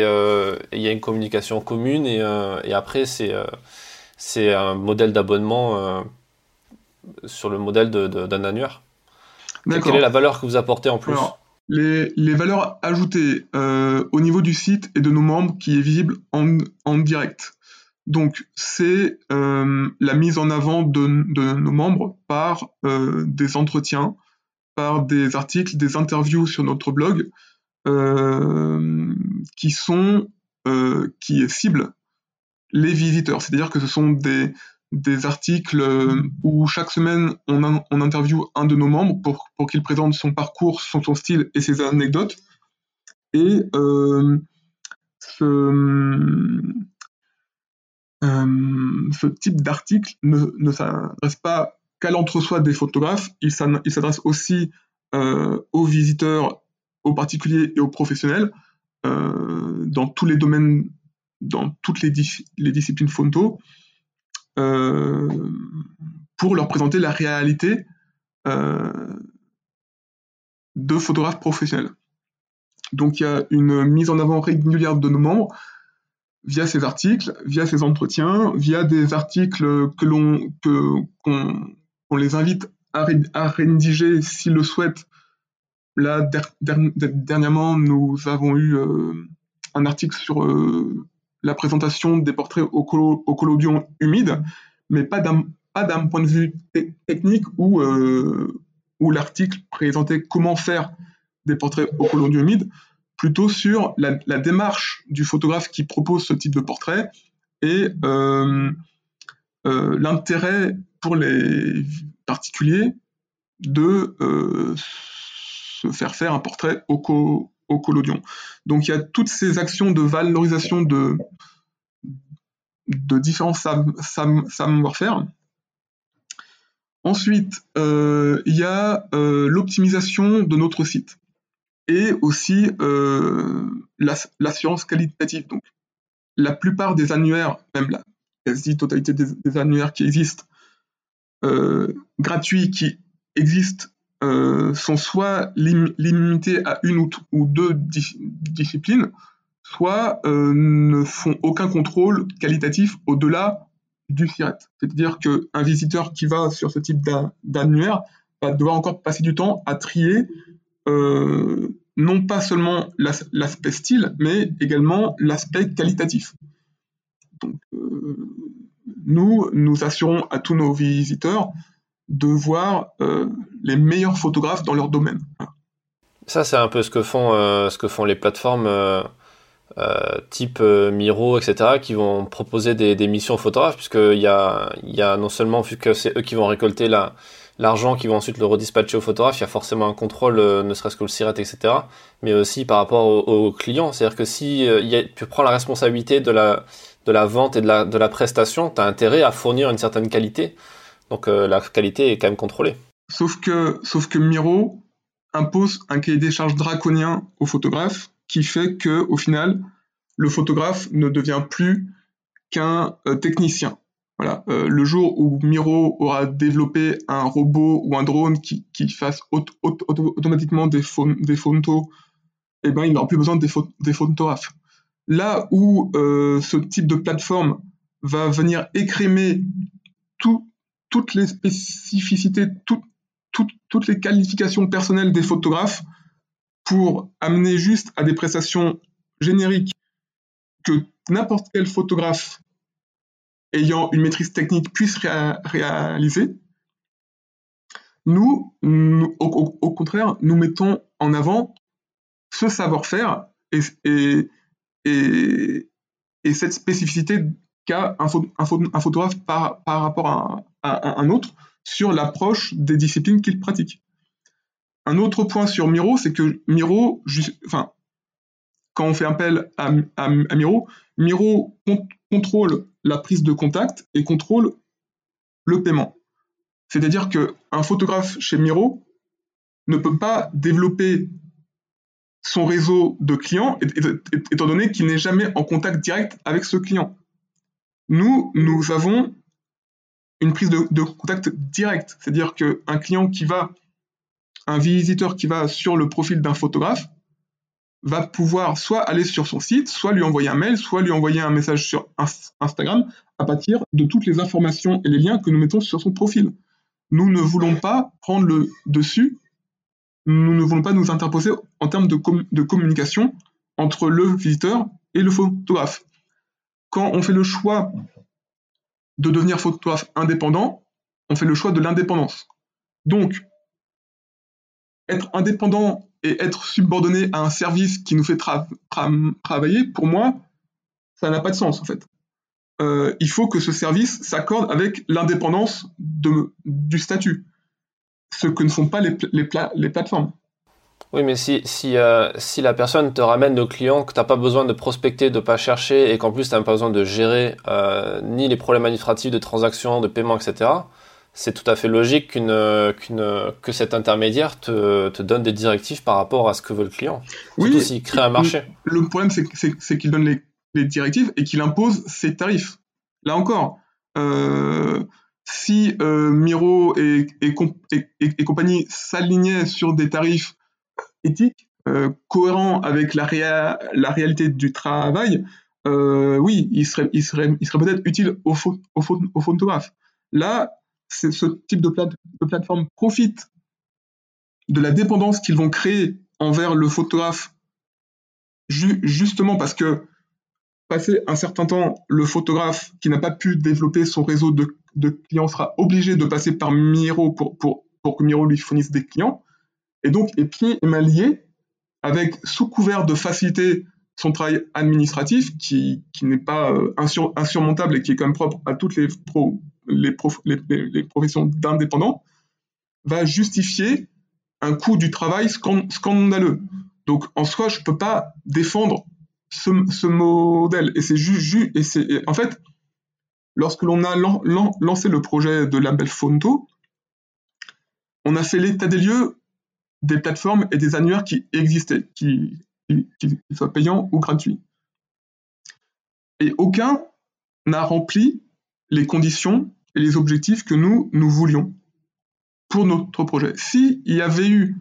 il y a une communication commune et, et après c'est c'est un modèle d'abonnement euh, sur le modèle d'un annuaire. Quelle est la valeur que vous apportez en plus? Les, valeurs ajoutées euh, au niveau du site et de nos membres qui est visible en, direct. Donc, c'est euh, la mise en avant de, nos membres par des entretiens, par des articles, des interviews sur notre blog qui sont qui ciblent les visiteurs. C'est-à-dire que ce sont des, des articles euh, où chaque semaine on, on interviewe un de nos membres pour, qu'il présente son parcours, son, style et ses anecdotes. Et euh, ce, euh, ce, type d'article ne, ne s'adresse pas qu'à l'entre-soi des photographes, il s'adresse aussi aux visiteurs, aux particuliers et aux professionnels dans tous les domaines dans toutes les, les disciplines photo pour leur présenter la réalité euh, de photographes professionnels. Donc il y a une mise en avant régulière de nos membres via ces articles, via ces entretiens, via des articles que l'on qu'on les invite à, à rédiger s'ils le souhaitent. Là, dernièrement, nous avons eu euh, un article sur la présentation des portraits au, collodion humide, mais pas d'un point de vue technique où, euh, l'article présentait comment faire des portraits au collodion humide, plutôt sur la, démarche du photographe qui propose ce type de portrait et euh, euh, l'intérêt pour les particuliers de se faire faire un portrait au, collodion. Donc il y a toutes ces actions de valorisation de, de différents savoir-faire. Ensuite, euh, il y a euh, l'optimisation de notre site et aussi euh, l'assurance qualitative. Donc, la plupart des annuaires, même la quasi-totalité des, annuaires qui existent, gratuits, qui existent euh, sont soit limités à une ou, deux disciplines, soit euh, ne font aucun contrôle qualitatif au-delà du SIRET. C'est-à-dire qu'un visiteur qui va sur ce type d'annuaire va devoir encore passer du temps à trier euh, non pas seulement l'aspect style, mais également l'aspect qualitatif. Donc, nous, nous assurons à tous nos visiteurs de voir euh, les meilleurs photographes dans leur domaine. Ça, c'est un peu ce que font, euh, ce que font les plateformes euh, type Miro, etc., qui vont proposer des, missions aux photographes, puisqu'il y a, y a non seulement, vu que c'est eux qui vont récolter la, l'argent qui vont ensuite le redispatcher aux photographes, il y a forcément un contrôle, ne serait-ce que le SIRET, etc., mais aussi par rapport aux, clients. C'est-à-dire que si tu prends la responsabilité de la, de la vente et de la, de la prestation, tu as intérêt à fournir une certaine qualité. Donc euh, la qualité est quand même contrôlée. Sauf que, sauf que Miro impose un cahier des charges draconien au photographe qui fait que au final, le photographe ne devient plus qu'un euh, technicien. Voilà. Euh, le jour où Miro aura développé un robot ou un drone qui, fasse automatiquement des, des photos, eh ben, il n'aura plus besoin des, des photographes. Là où ce type de plateforme va venir écrémer tout, toutes les spécificités, toutes les qualifications personnelles des photographes pour amener juste à des prestations génériques que n'importe quel photographe ayant une maîtrise technique puisse réaliser. Nous, au, contraire, nous mettons en avant ce savoir-faire et, et, cette spécificité qu'a un, photographe par, par rapport à, un autre sur l'approche des disciplines qu'il pratique. Un autre point sur Miro, c'est que Miro, quand on fait appel à, Miro, Miro contrôle la prise de contact et contrôle le paiement. C'est-à-dire qu'un photographe chez Miro ne peut pas développer son réseau de clients étant donné qu'il n'est jamais en contact direct avec ce client. Nous, nous avons une prise de, contact direct, c'est-à-dire qu'un client qui va, un visiteur qui va sur le profil d'un photographe, va pouvoir soit aller sur son site, soit lui envoyer un mail, soit lui envoyer un message sur Instagram à partir de toutes les informations et les liens que nous mettons sur son profil. Nous ne voulons pas prendre le dessus, nous ne voulons pas nous interposer en termes de, de communication entre le visiteur et le photographe. Quand on fait le choix de devenir photographe indépendant, on fait le choix de l'indépendance. Donc, être indépendant et être subordonné à un service qui nous fait travailler, pour moi, ça n'a pas de sens en fait. Euh, il faut que ce service s'accorde avec l'indépendance du statut, ce que ne font pas les, les, plateformes. Oui, mais si, si, euh, si, la personne te ramène nos clients, que tu n'as pas besoin de prospecter, de pas chercher, et qu'en plus tu n'as pas besoin de gérer euh, ni les problèmes administratifs de transaction, de paiement, etc., c'est tout à fait logique qu'une, qu'une, que cet intermédiaire te, te, donne des directives par rapport à ce que veut le client. Oui, Surtout s'il crée un marché. Le, problème, c'est, c'est, qu'il donne les, les, directives et qu'il impose ses tarifs. Là encore, euh, si euh, Miro et, et, et, compagnie s'alignaient sur des tarifs éthiques, euh, cohérents avec la, réalité du travail, euh, oui, il serait, peut-être utile au, au, au photographe. Là, ce type de, plateforme profite de la dépendance qu'ils vont créer envers le photographe, justement parce que passé un certain temps, le photographe qui n'a pas pu développer son réseau de, clients sera obligé de passer par Miro pour, que Miro lui fournisse des clients. Et donc, et et mains liés, avec sous couvert de faciliter son travail administratif, qui, qui n'est pas euh, insurmontable et qui est quand même propre à toutes les pros les, les, professions d'indépendants, va justifier un coût du travail scandaleux. Donc en soi, je ne peux pas défendre ce, modèle. Et c'est juste, et en fait, lorsque l'on a lancé le projet de label Fonto, on a fait l'état des lieux des plateformes et des annuaires qui existaient, qu'ils soient payants ou gratuits. Et aucun n'a rempli les conditions et les objectifs que nous, nous voulions pour notre projet. S'il y avait eu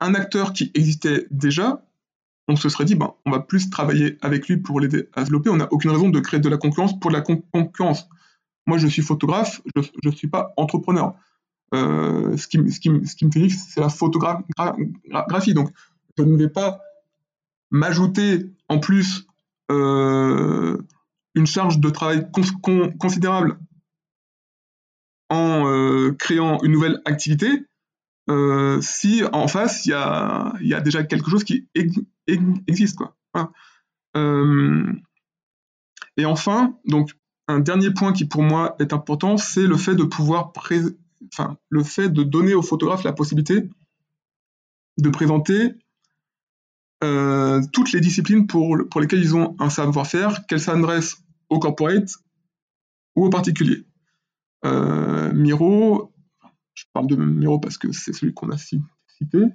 un acteur qui existait déjà, on se serait dit, ben, on va plus travailler avec lui pour l'aider à développer. On n'a aucune raison de créer de la concurrence pour la concurrence. Moi, je suis photographe, je ne suis pas entrepreneur. Euh, ce, qui, ce, qui, ce, qui, me fait dire, c'est la photographie. Donc, je ne vais pas m'ajouter en plus euh, une charge de travail considérable en euh, créant une nouvelle activité si en face il y a, déjà quelque chose qui existe quoi. Et enfin, donc un dernier point qui pour moi est important, c'est le fait de pouvoir enfin, le fait de donner aux photographes la possibilité de présenter euh, toutes les disciplines pour, pour lesquelles ils ont un savoir-faire, qu'elles s'adressent aux corporate ou aux particuliers. Euh, Miro, je parle de Miro parce que c'est celui qu'on a cité,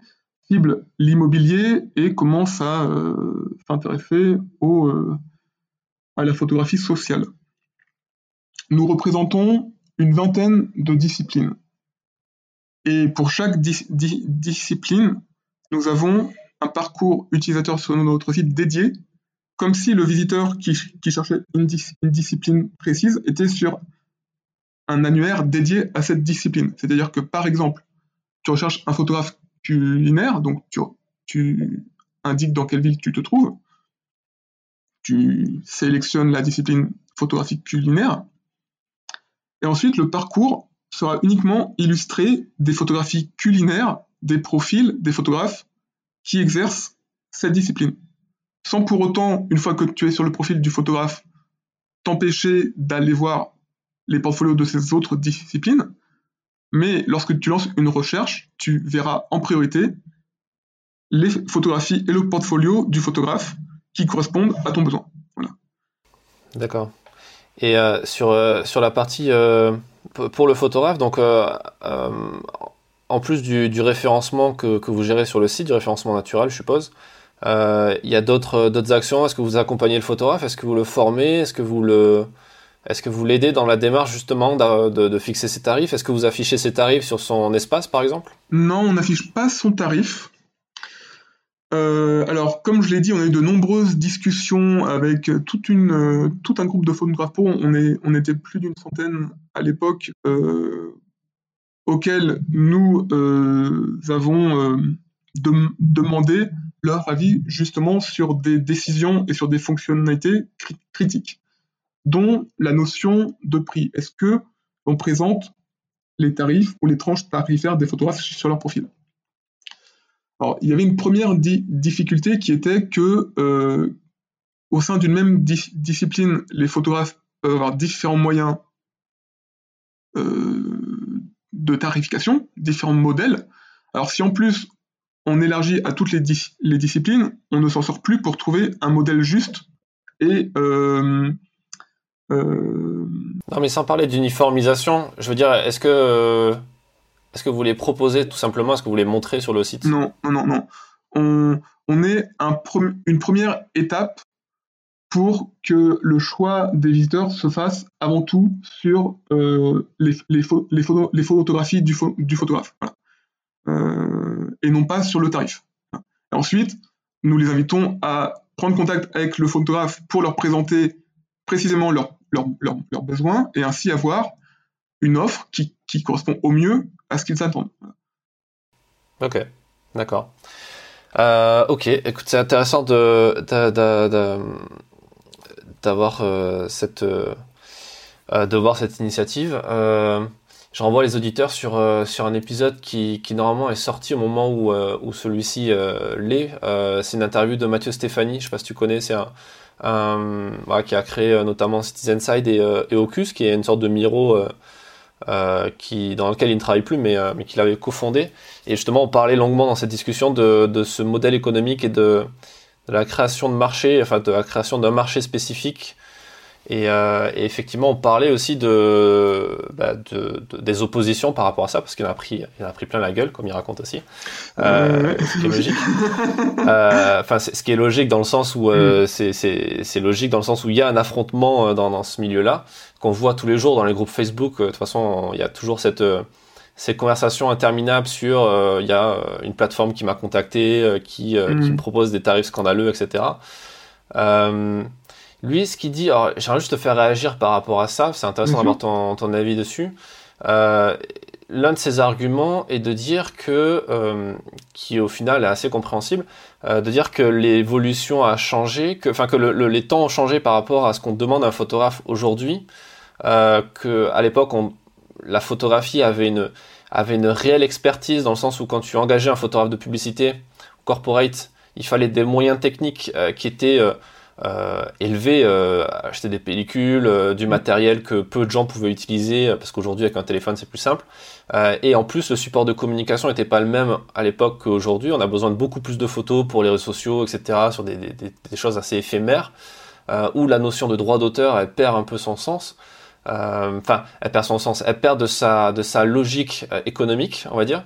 cible l'immobilier et commence à euh, s'intéresser à la photographie sociale. Nous représentons une vingtaine de disciplines. Et pour chaque discipline, nous avons un parcours utilisateur sur notre site dédié, comme si le visiteur qui, cherchait une, discipline précise était sur un annuaire dédié à cette discipline. C'est-à-dire que, par exemple, tu recherches un photographe culinaire, donc tu, indiques dans quelle ville tu te trouves, tu sélectionnes la discipline photographique culinaire, et ensuite le parcours sera uniquement illustré des photographies culinaires, des profils des photographes qui exerce cette discipline. Sans pour autant, une fois que tu es sur le profil du photographe, t'empêcher d'aller voir les portfolios de ces autres disciplines. Mais lorsque tu lances une recherche, tu verras en priorité les photographies et le portfolio du photographe qui correspondent à ton besoin. Voilà. D'accord. Et euh, sur, euh, sur la partie pour le photographe, donc en plus du, référencement que, que, vous gérez sur le site, du référencement naturel, je suppose, il y a d'autres actions. Est-ce que vous accompagnez le photographe? Est-ce que vous le formez? Est-ce que vous le est-ce que vous l'aidez dans la démarche justement de, fixer ses tarifs? Est-ce que vous affichez ses tarifs sur son espace par exemple? Non, on n'affiche pas son tarif. Euh, alors, comme je l'ai dit, on a eu de nombreuses discussions avec euh, tout un groupe de. On, est, on était plus d'une centaine à l'époque euh, auxquels nous avons demandé leur avis justement sur des décisions et sur des fonctionnalités critiques dont la notion de prix. Est-ce que on présente les tarifs ou les tranches tarifaires des photographes sur leur profil? Alors, il y avait une première difficulté qui était que euh, au sein d'une même discipline, les photographes peuvent avoir différents moyens euh, de tarification, différents modèles. Alors si en plus on élargit à toutes les, disciplines, on ne s'en sort plus pour trouver un modèle juste et euh, non, mais sans parler d'uniformisation, je veux dire, est-ce que, est-ce que vous les proposez tout simplement, est-ce que vous les montrez sur le site? Non, non, non. On, est un, une première étape pour que le choix des visiteurs se fasse avant tout sur euh, les, les, les, les, photographies du, photographe. Euh, et non pas sur le tarif. Ensuite, nous les invitons à prendre contact avec le photographe pour leur présenter précisément leurs leur, besoins et ainsi avoir une offre qui, correspond au mieux à ce qu'ils attendent. Ok, d'accord. Euh, ok, écoute, c'est intéressant de, d'avoir euh, cette euh, de voir cette initiative. je renvoie les auditeurs sur sur un épisode qui, qui normalement est sorti au moment où où celui-ci l'est. c'est une interview de Mathieu Stéphanie. Je sais pas si tu connais. C'est un qui a créé notamment Citizenside et, euh, et, Ocus, qui est une sorte de Miro qui, dans lequel il ne travaille plus, mais, mais qu'il avait cofondé. Et justement, on parlait longuement dans cette discussion de, de ce modèle économique et de, de la création de marché, enfin de la création d'un marché spécifique euh, et, effectivement, on parlait aussi de, bah, de, des oppositions par rapport à ça, parce qu'il en a pris, il a pris plein la gueule, comme il raconte aussi. Euh, ce qui est logique. Euh, enfin, ce qui est logique dans le sens où mm. c'est logique dans le sens où il y a un affrontement dans, dans ce milieu-là qu'on voit tous les jours dans les groupes Facebook. De toute façon, il y a toujours cette ces conversations interminables sur il y a une plateforme qui m'a contacté, qui, mm. qui me propose des tarifs scandaleux, etc. Euh, lui, ce qu'il dit, alors j'aimerais juste te faire réagir par rapport à ça, c'est intéressant d'avoir ton, ton, avis dessus. Euh, L'un de ses arguments est de dire que, euh, qui au final est assez compréhensible, euh, de dire que l'évolution a changé, que, enfin que le, les temps ont changé par rapport à ce qu'on demande à un photographe aujourd'hui, euh, que à l'époque la photographie avait une avait une réelle expertise dans le sens où quand tu engageais un photographe de publicité corporate, il fallait des moyens techniques qui étaient élevé, euh, acheter des pellicules, euh, du matériel que peu de gens pouvaient utiliser, parce qu'aujourd'hui avec un téléphone c'est plus simple. et en plus le support de communication n'était pas le même à l'époque qu'aujourd'hui. On a besoin de beaucoup plus de photos pour les réseaux sociaux, etc., sur des, des, des choses assez éphémères, où la notion de droit d'auteur elle perd un peu son sens. Enfin, elle perd son sens, elle perd de sa, de sa logique économique, on va dire.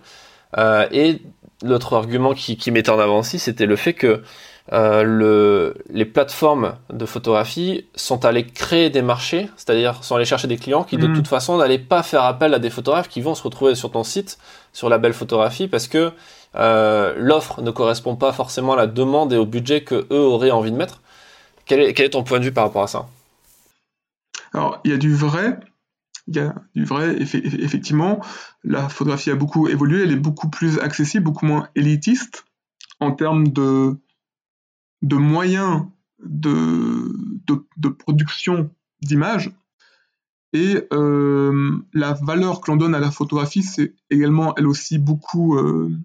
et l'autre argument qui, qui mettait en avant aussi, c'était le fait que euh, le, les plateformes de photographie sont allées créer des marchés, c'est-à-dire sont allées chercher des clients qui de mm. toute façon n'allaient pas faire appel à des photographes qui vont se retrouver sur ton site sur la belle photographie parce que euh, l'offre ne correspond pas forcément à la demande et au budget que eux auraient envie de mettre. Quel est, quel est ton point de vue par rapport à ça? Alors, il y a du vrai. Il y a du vrai, effectivement. La photographie a beaucoup évolué, elle est beaucoup plus accessible, beaucoup moins élitiste en termes de, de moyens de, production d'images. Et euh, la valeur que l'on donne à la photographie, c'est également elle aussi beaucoup euh,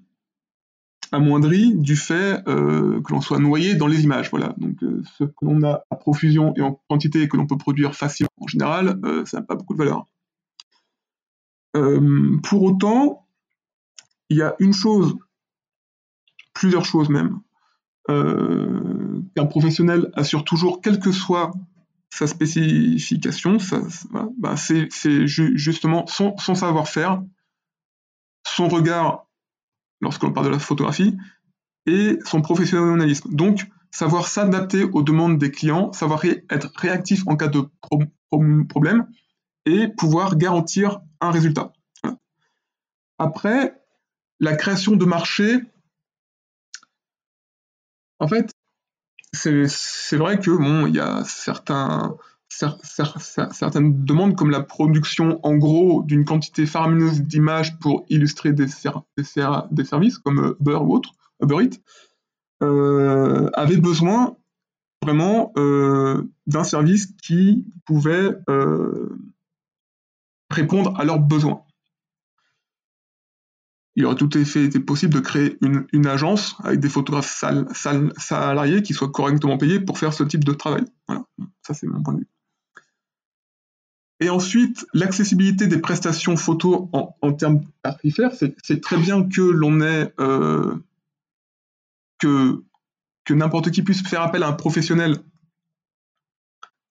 amoindrie du fait euh, que l'on soit noyé dans les images. Voilà. Donc ce que l'on a à profusion et en quantité et que l'on peut produire facilement en général, ça n'a pas beaucoup de valeur. pour autant, il y a une chose plusieurs choses même. Euh, qu'un professionnel assure toujours, quelle que soit sa spécification, bah, c'est justement son, savoir-faire, son regard lorsque l'on parle de la photographie, et son professionnalisme. Donc, savoir s'adapter aux demandes des clients, savoir être réactif en cas de problème, et pouvoir garantir un résultat. Après, la création de marché, en fait, c'est vrai que bon, il y a certaines demandes comme la production en gros d'une quantité faramineuse d'images pour illustrer des, services comme Uber ou autres, Uber Eats, euh, avaient besoin vraiment euh, d'un service qui pouvait euh, répondre à leurs besoins il aurait tout à fait été possible de créer une, agence avec des photographes salariés qui soient correctement payés pour faire ce type de travail. Voilà, ça c'est mon point de vue. Et ensuite, l'accessibilité des prestations photo en, termes tarifaires, c'est très bien que l'on ait euh, que, que n'importe qui puisse faire appel à un professionnel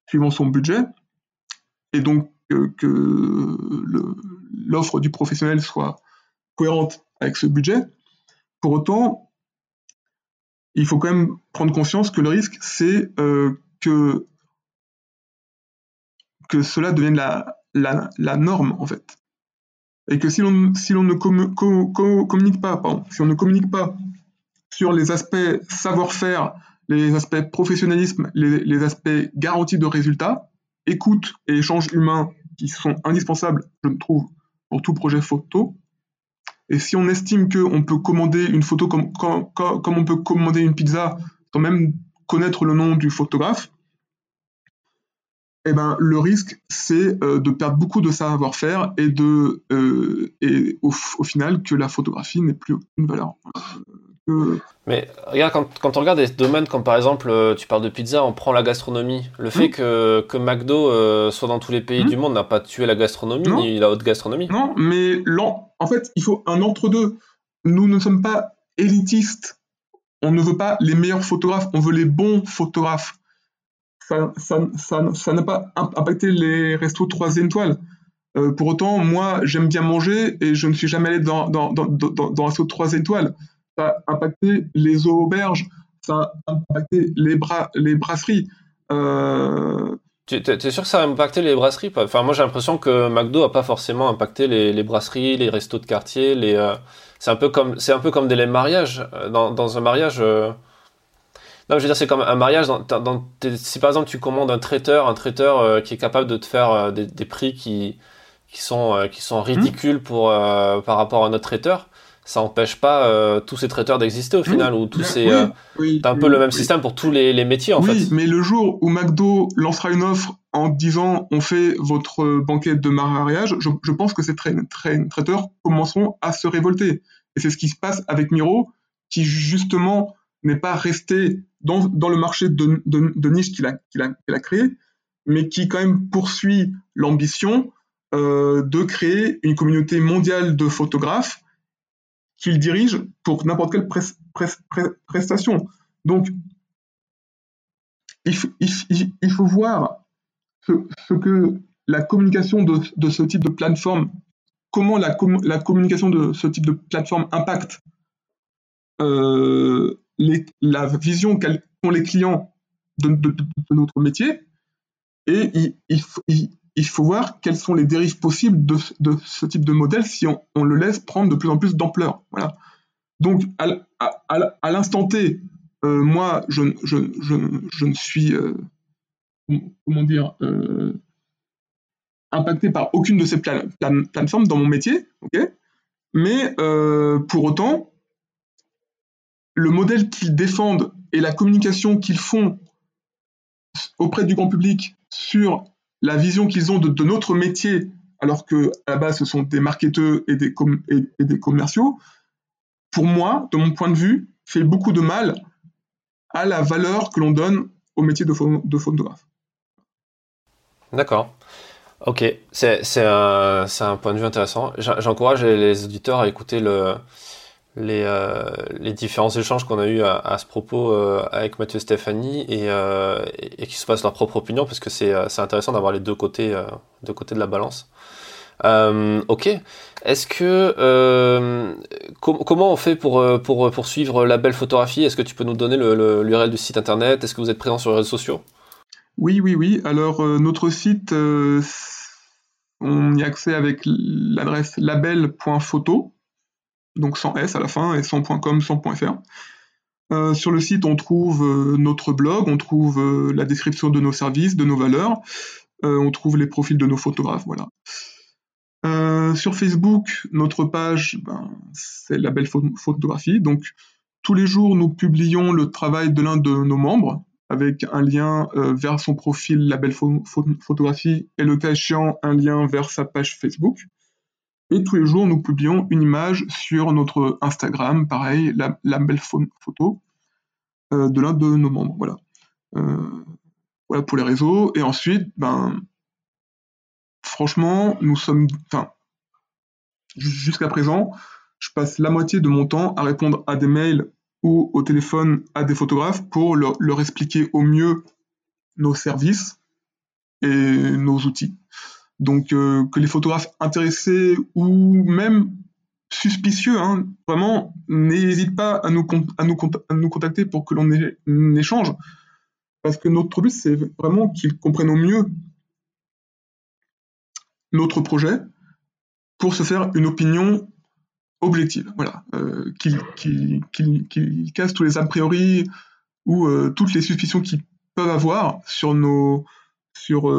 suivant son budget, et donc que l'offre du professionnel soit cohérente avec ce budget. Pour autant, il faut quand même prendre conscience que le risque, c'est euh, que, que cela devienne la, la, norme, en fait. Et que si l'on si ne communique pas, si on ne communique pas sur les aspects savoir-faire, les aspects professionnalisme, les, les aspects garantie de résultats, écoute et échange humain qui sont indispensables, je trouve, pour tout projet photo, et si on estime qu'on peut commander une photo comme, comme, on peut commander une pizza sans même connaître le nom du photographe, eh ben, le risque, c'est euh, de perdre beaucoup de savoir-faire et, de, euh, et au, final que la photographie n'ait plus aucune valeur. Mais regarde, quand, quand, on regarde des domaines comme par exemple, euh, tu parles de pizza, on prend la gastronomie. Le fait hmm. que, que McDo soit dans tous les pays hmm. du monde n'a pas tué la gastronomie ni la haute gastronomie. Non, mais en fait, il faut un entre-deux. Nous ne sommes pas élitistes. On ne veut pas les meilleurs photographes, on veut les bons photographes ça n'a pas impacté les restos 3 étoiles. Euh, pour autant, moi, j'aime bien manger et je ne suis jamais allé dans, dans, dans, dans un resto 3 étoiles. Ça a impacté les auberges, ça a impacté les, bras, les brasseries. Euh... Tu es, sûr que ça a impacté les brasseries Enfin, moi, j'ai l'impression que McDo a pas forcément impacté les, les brasseries, les restos de quartier. Les, euh, c'est un peu comme, c'est un peu comme des mariages. Dans, dans un mariage. Euh, non, je veux dire, c'est comme un mariage. Dans, dans si par exemple tu commandes un traiteur, un traiteur euh, qui est capable de te faire euh, des, des, prix qui, qui, sont, euh, qui sont hmm. ridicules pour, par rapport à notre traiteur, ça n'empêche pas tous ces traiteurs d'exister au final. Ou tous ces, oui, un peu le même système pour tous les, les métiers en fait. Oui, mais le jour où McDo lancera une offre en disant on fait votre banquette de mariage, je, je pense que ces tra traiteurs commenceront à se révolter. Et c'est ce qui se passe avec Miro, qui justement n'est pas resté dans, dans, le marché de, de, niche qu'il a, qu'il a, a, créé, mais qui quand même poursuit l'ambition euh, de créer une communauté mondiale de photographes qu'il dirige pour n'importe quelle prestation. Donc, il, faut voir ce, que la communication de, ce type de plateforme, comment la, la communication de ce type de plateforme impacte euh, la vision qu'ont les clients de, notre métier et il, faut voir quelles sont les dérives possibles de, ce type de modèle si on, le laisse prendre de plus en plus d'ampleur. Donc, à, l'instant T, euh, moi, je, ne suis, euh, comment dire, euh, impacté par aucune de ces plateformes dans mon métier, mais pour autant, le modèle qu'ils défendent et la communication qu'ils font auprès du grand public sur la vision qu'ils ont de, notre métier, alors que à la base ce sont des marketeurs et des, commerciaux, pour moi, de mon point de vue, fait beaucoup de mal à la valeur que l'on donne au métier de, photographe. D'accord. Ok, c'est un, point de vue intéressant. J'encourage les auditeurs à écouter le, les, les différents échanges qu'on a eu à, ce propos avec Mathieu et Stéphanie et, et, qui se passent leur propre opinion parce que c'est intéressant d'avoir les deux côtés, de la balance. ok. Est-ce que comment on fait pour pour poursuivre la belle photographie? Est-ce que tu peux nous donner l'URL du site internet? Est-ce que vous êtes présent sur les réseaux sociaux? Oui, oui, oui. Alors notre site on y a accès avec l'adresse label.photo, donc sans S à la fin et sans .com, sans .fr. Euh, sur le site, on trouve euh, notre blog, on trouve euh, la description de nos services, de nos valeurs, on trouve les profils de nos photographes, voilà. sur Facebook, notre page, ben, c'est la belle photographie. Donc, tous les jours, nous publions le travail de l'un de nos membres avec un lien euh, vers son profil label photographie et le cas un lien vers sa page Facebook. Et tous les jours, nous publions une image sur notre Instagram, pareil, la, label photo euh, de l'un de nos membres. Voilà. Euh, voilà pour les réseaux. Et ensuite, ben, franchement, nous sommes, enfin, jusqu'à présent, je passe la moitié de mon temps à répondre à des mails ou au téléphone à des photographes pour leur, expliquer au mieux nos services et nos outils. Donc euh, que les photographes intéressés ou même suspicieux, hein, vraiment, n'hésitent pas à nous, contacter pour que l'on échange. Parce que notre but, c'est vraiment qu'ils comprennent au mieux notre projet pour se faire une opinion objective, voilà, euh, qu'il casse tous les a priori ou euh, toutes les suspicions qu'ils peuvent avoir sur nos sur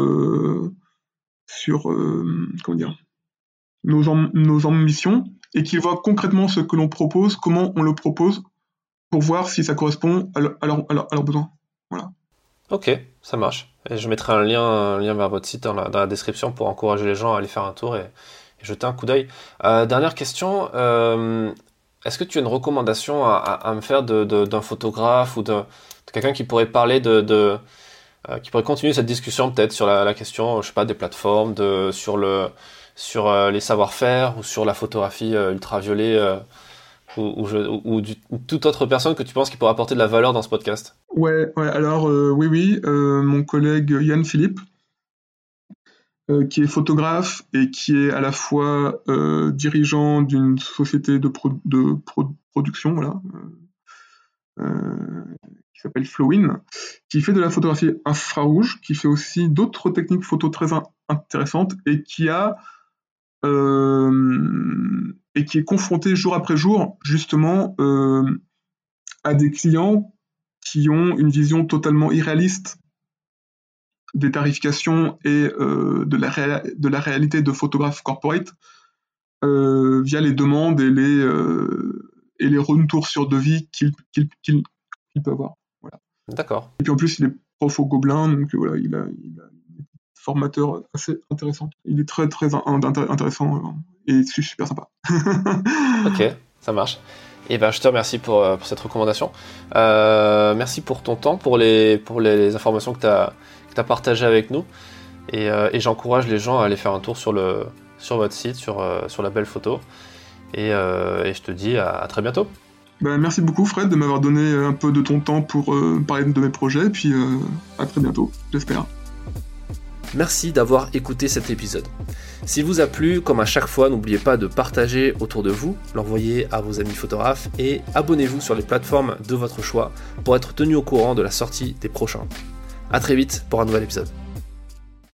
sur dire nos, nos ambitions et qu'ils voient concrètement ce que l'on propose, comment on le propose pour voir si ça correspond à, leur, à, leurs besoins. Voilà. Ok, ça marche. Et je mettrai un lien, vers votre site dans la, description pour encourager les gens à aller faire un tour et, jeter un coup d'œil. Euh, dernière question, euh, est-ce que tu as une recommandation à, me faire d'un photographe ou de, quelqu'un qui pourrait parler de, euh, qui pourrait continuer cette discussion peut-être sur la, question, je sais pas, des plateformes, sur sur les savoir-faire ou sur la photographie ultraviolet ou, ou, toute autre personne que tu penses qui pourrait apporter de la valeur dans ce podcast. Ouais, alors oui, oui, mon collègue Yann Philippe, euh, qui est photographe et qui est à la fois euh, dirigeant d'une société de, production, voilà, euh, s'appelle Flowin, qui fait de la photographie infrarouge, qui fait aussi d'autres techniques photo très intéressantes et qui a et qui est confronté jour après jour justement à des clients qui ont une vision totalement irréaliste des tarifications et euh, de, la de la réalité de photographe corporate euh, via les demandes et les, euh, et les retours sur devis qu'il peut avoir. D'accord. Et puis en plus, il est prof au Gobelin, donc voilà, il a, il a formateur assez intéressant. Il est très très intéressant et super sympa. ok, ça marche. Et eh ben, je te remercie pour, pour cette recommandation. merci pour ton temps, pour les, pour les informations que tu as, as partagé avec nous. Euh, et, j'encourage les gens à aller faire un tour sur, le, sur votre site, sur, euh, sur la belle photo. Euh, et, je te dis à, très bientôt. Ben, merci beaucoup Fred de m'avoir donné un peu de ton temps pour parler de mes projets. Et puis à très bientôt, j'espère. Merci d'avoir écouté cet épisode. S'il vous a plu, comme à chaque fois, n'oubliez pas de partager autour de vous, l'envoyer à vos amis photographes et abonnez-vous sur les plateformes de votre choix pour être tenu au courant de la sortie des prochains. A très vite pour un nouvel épisode.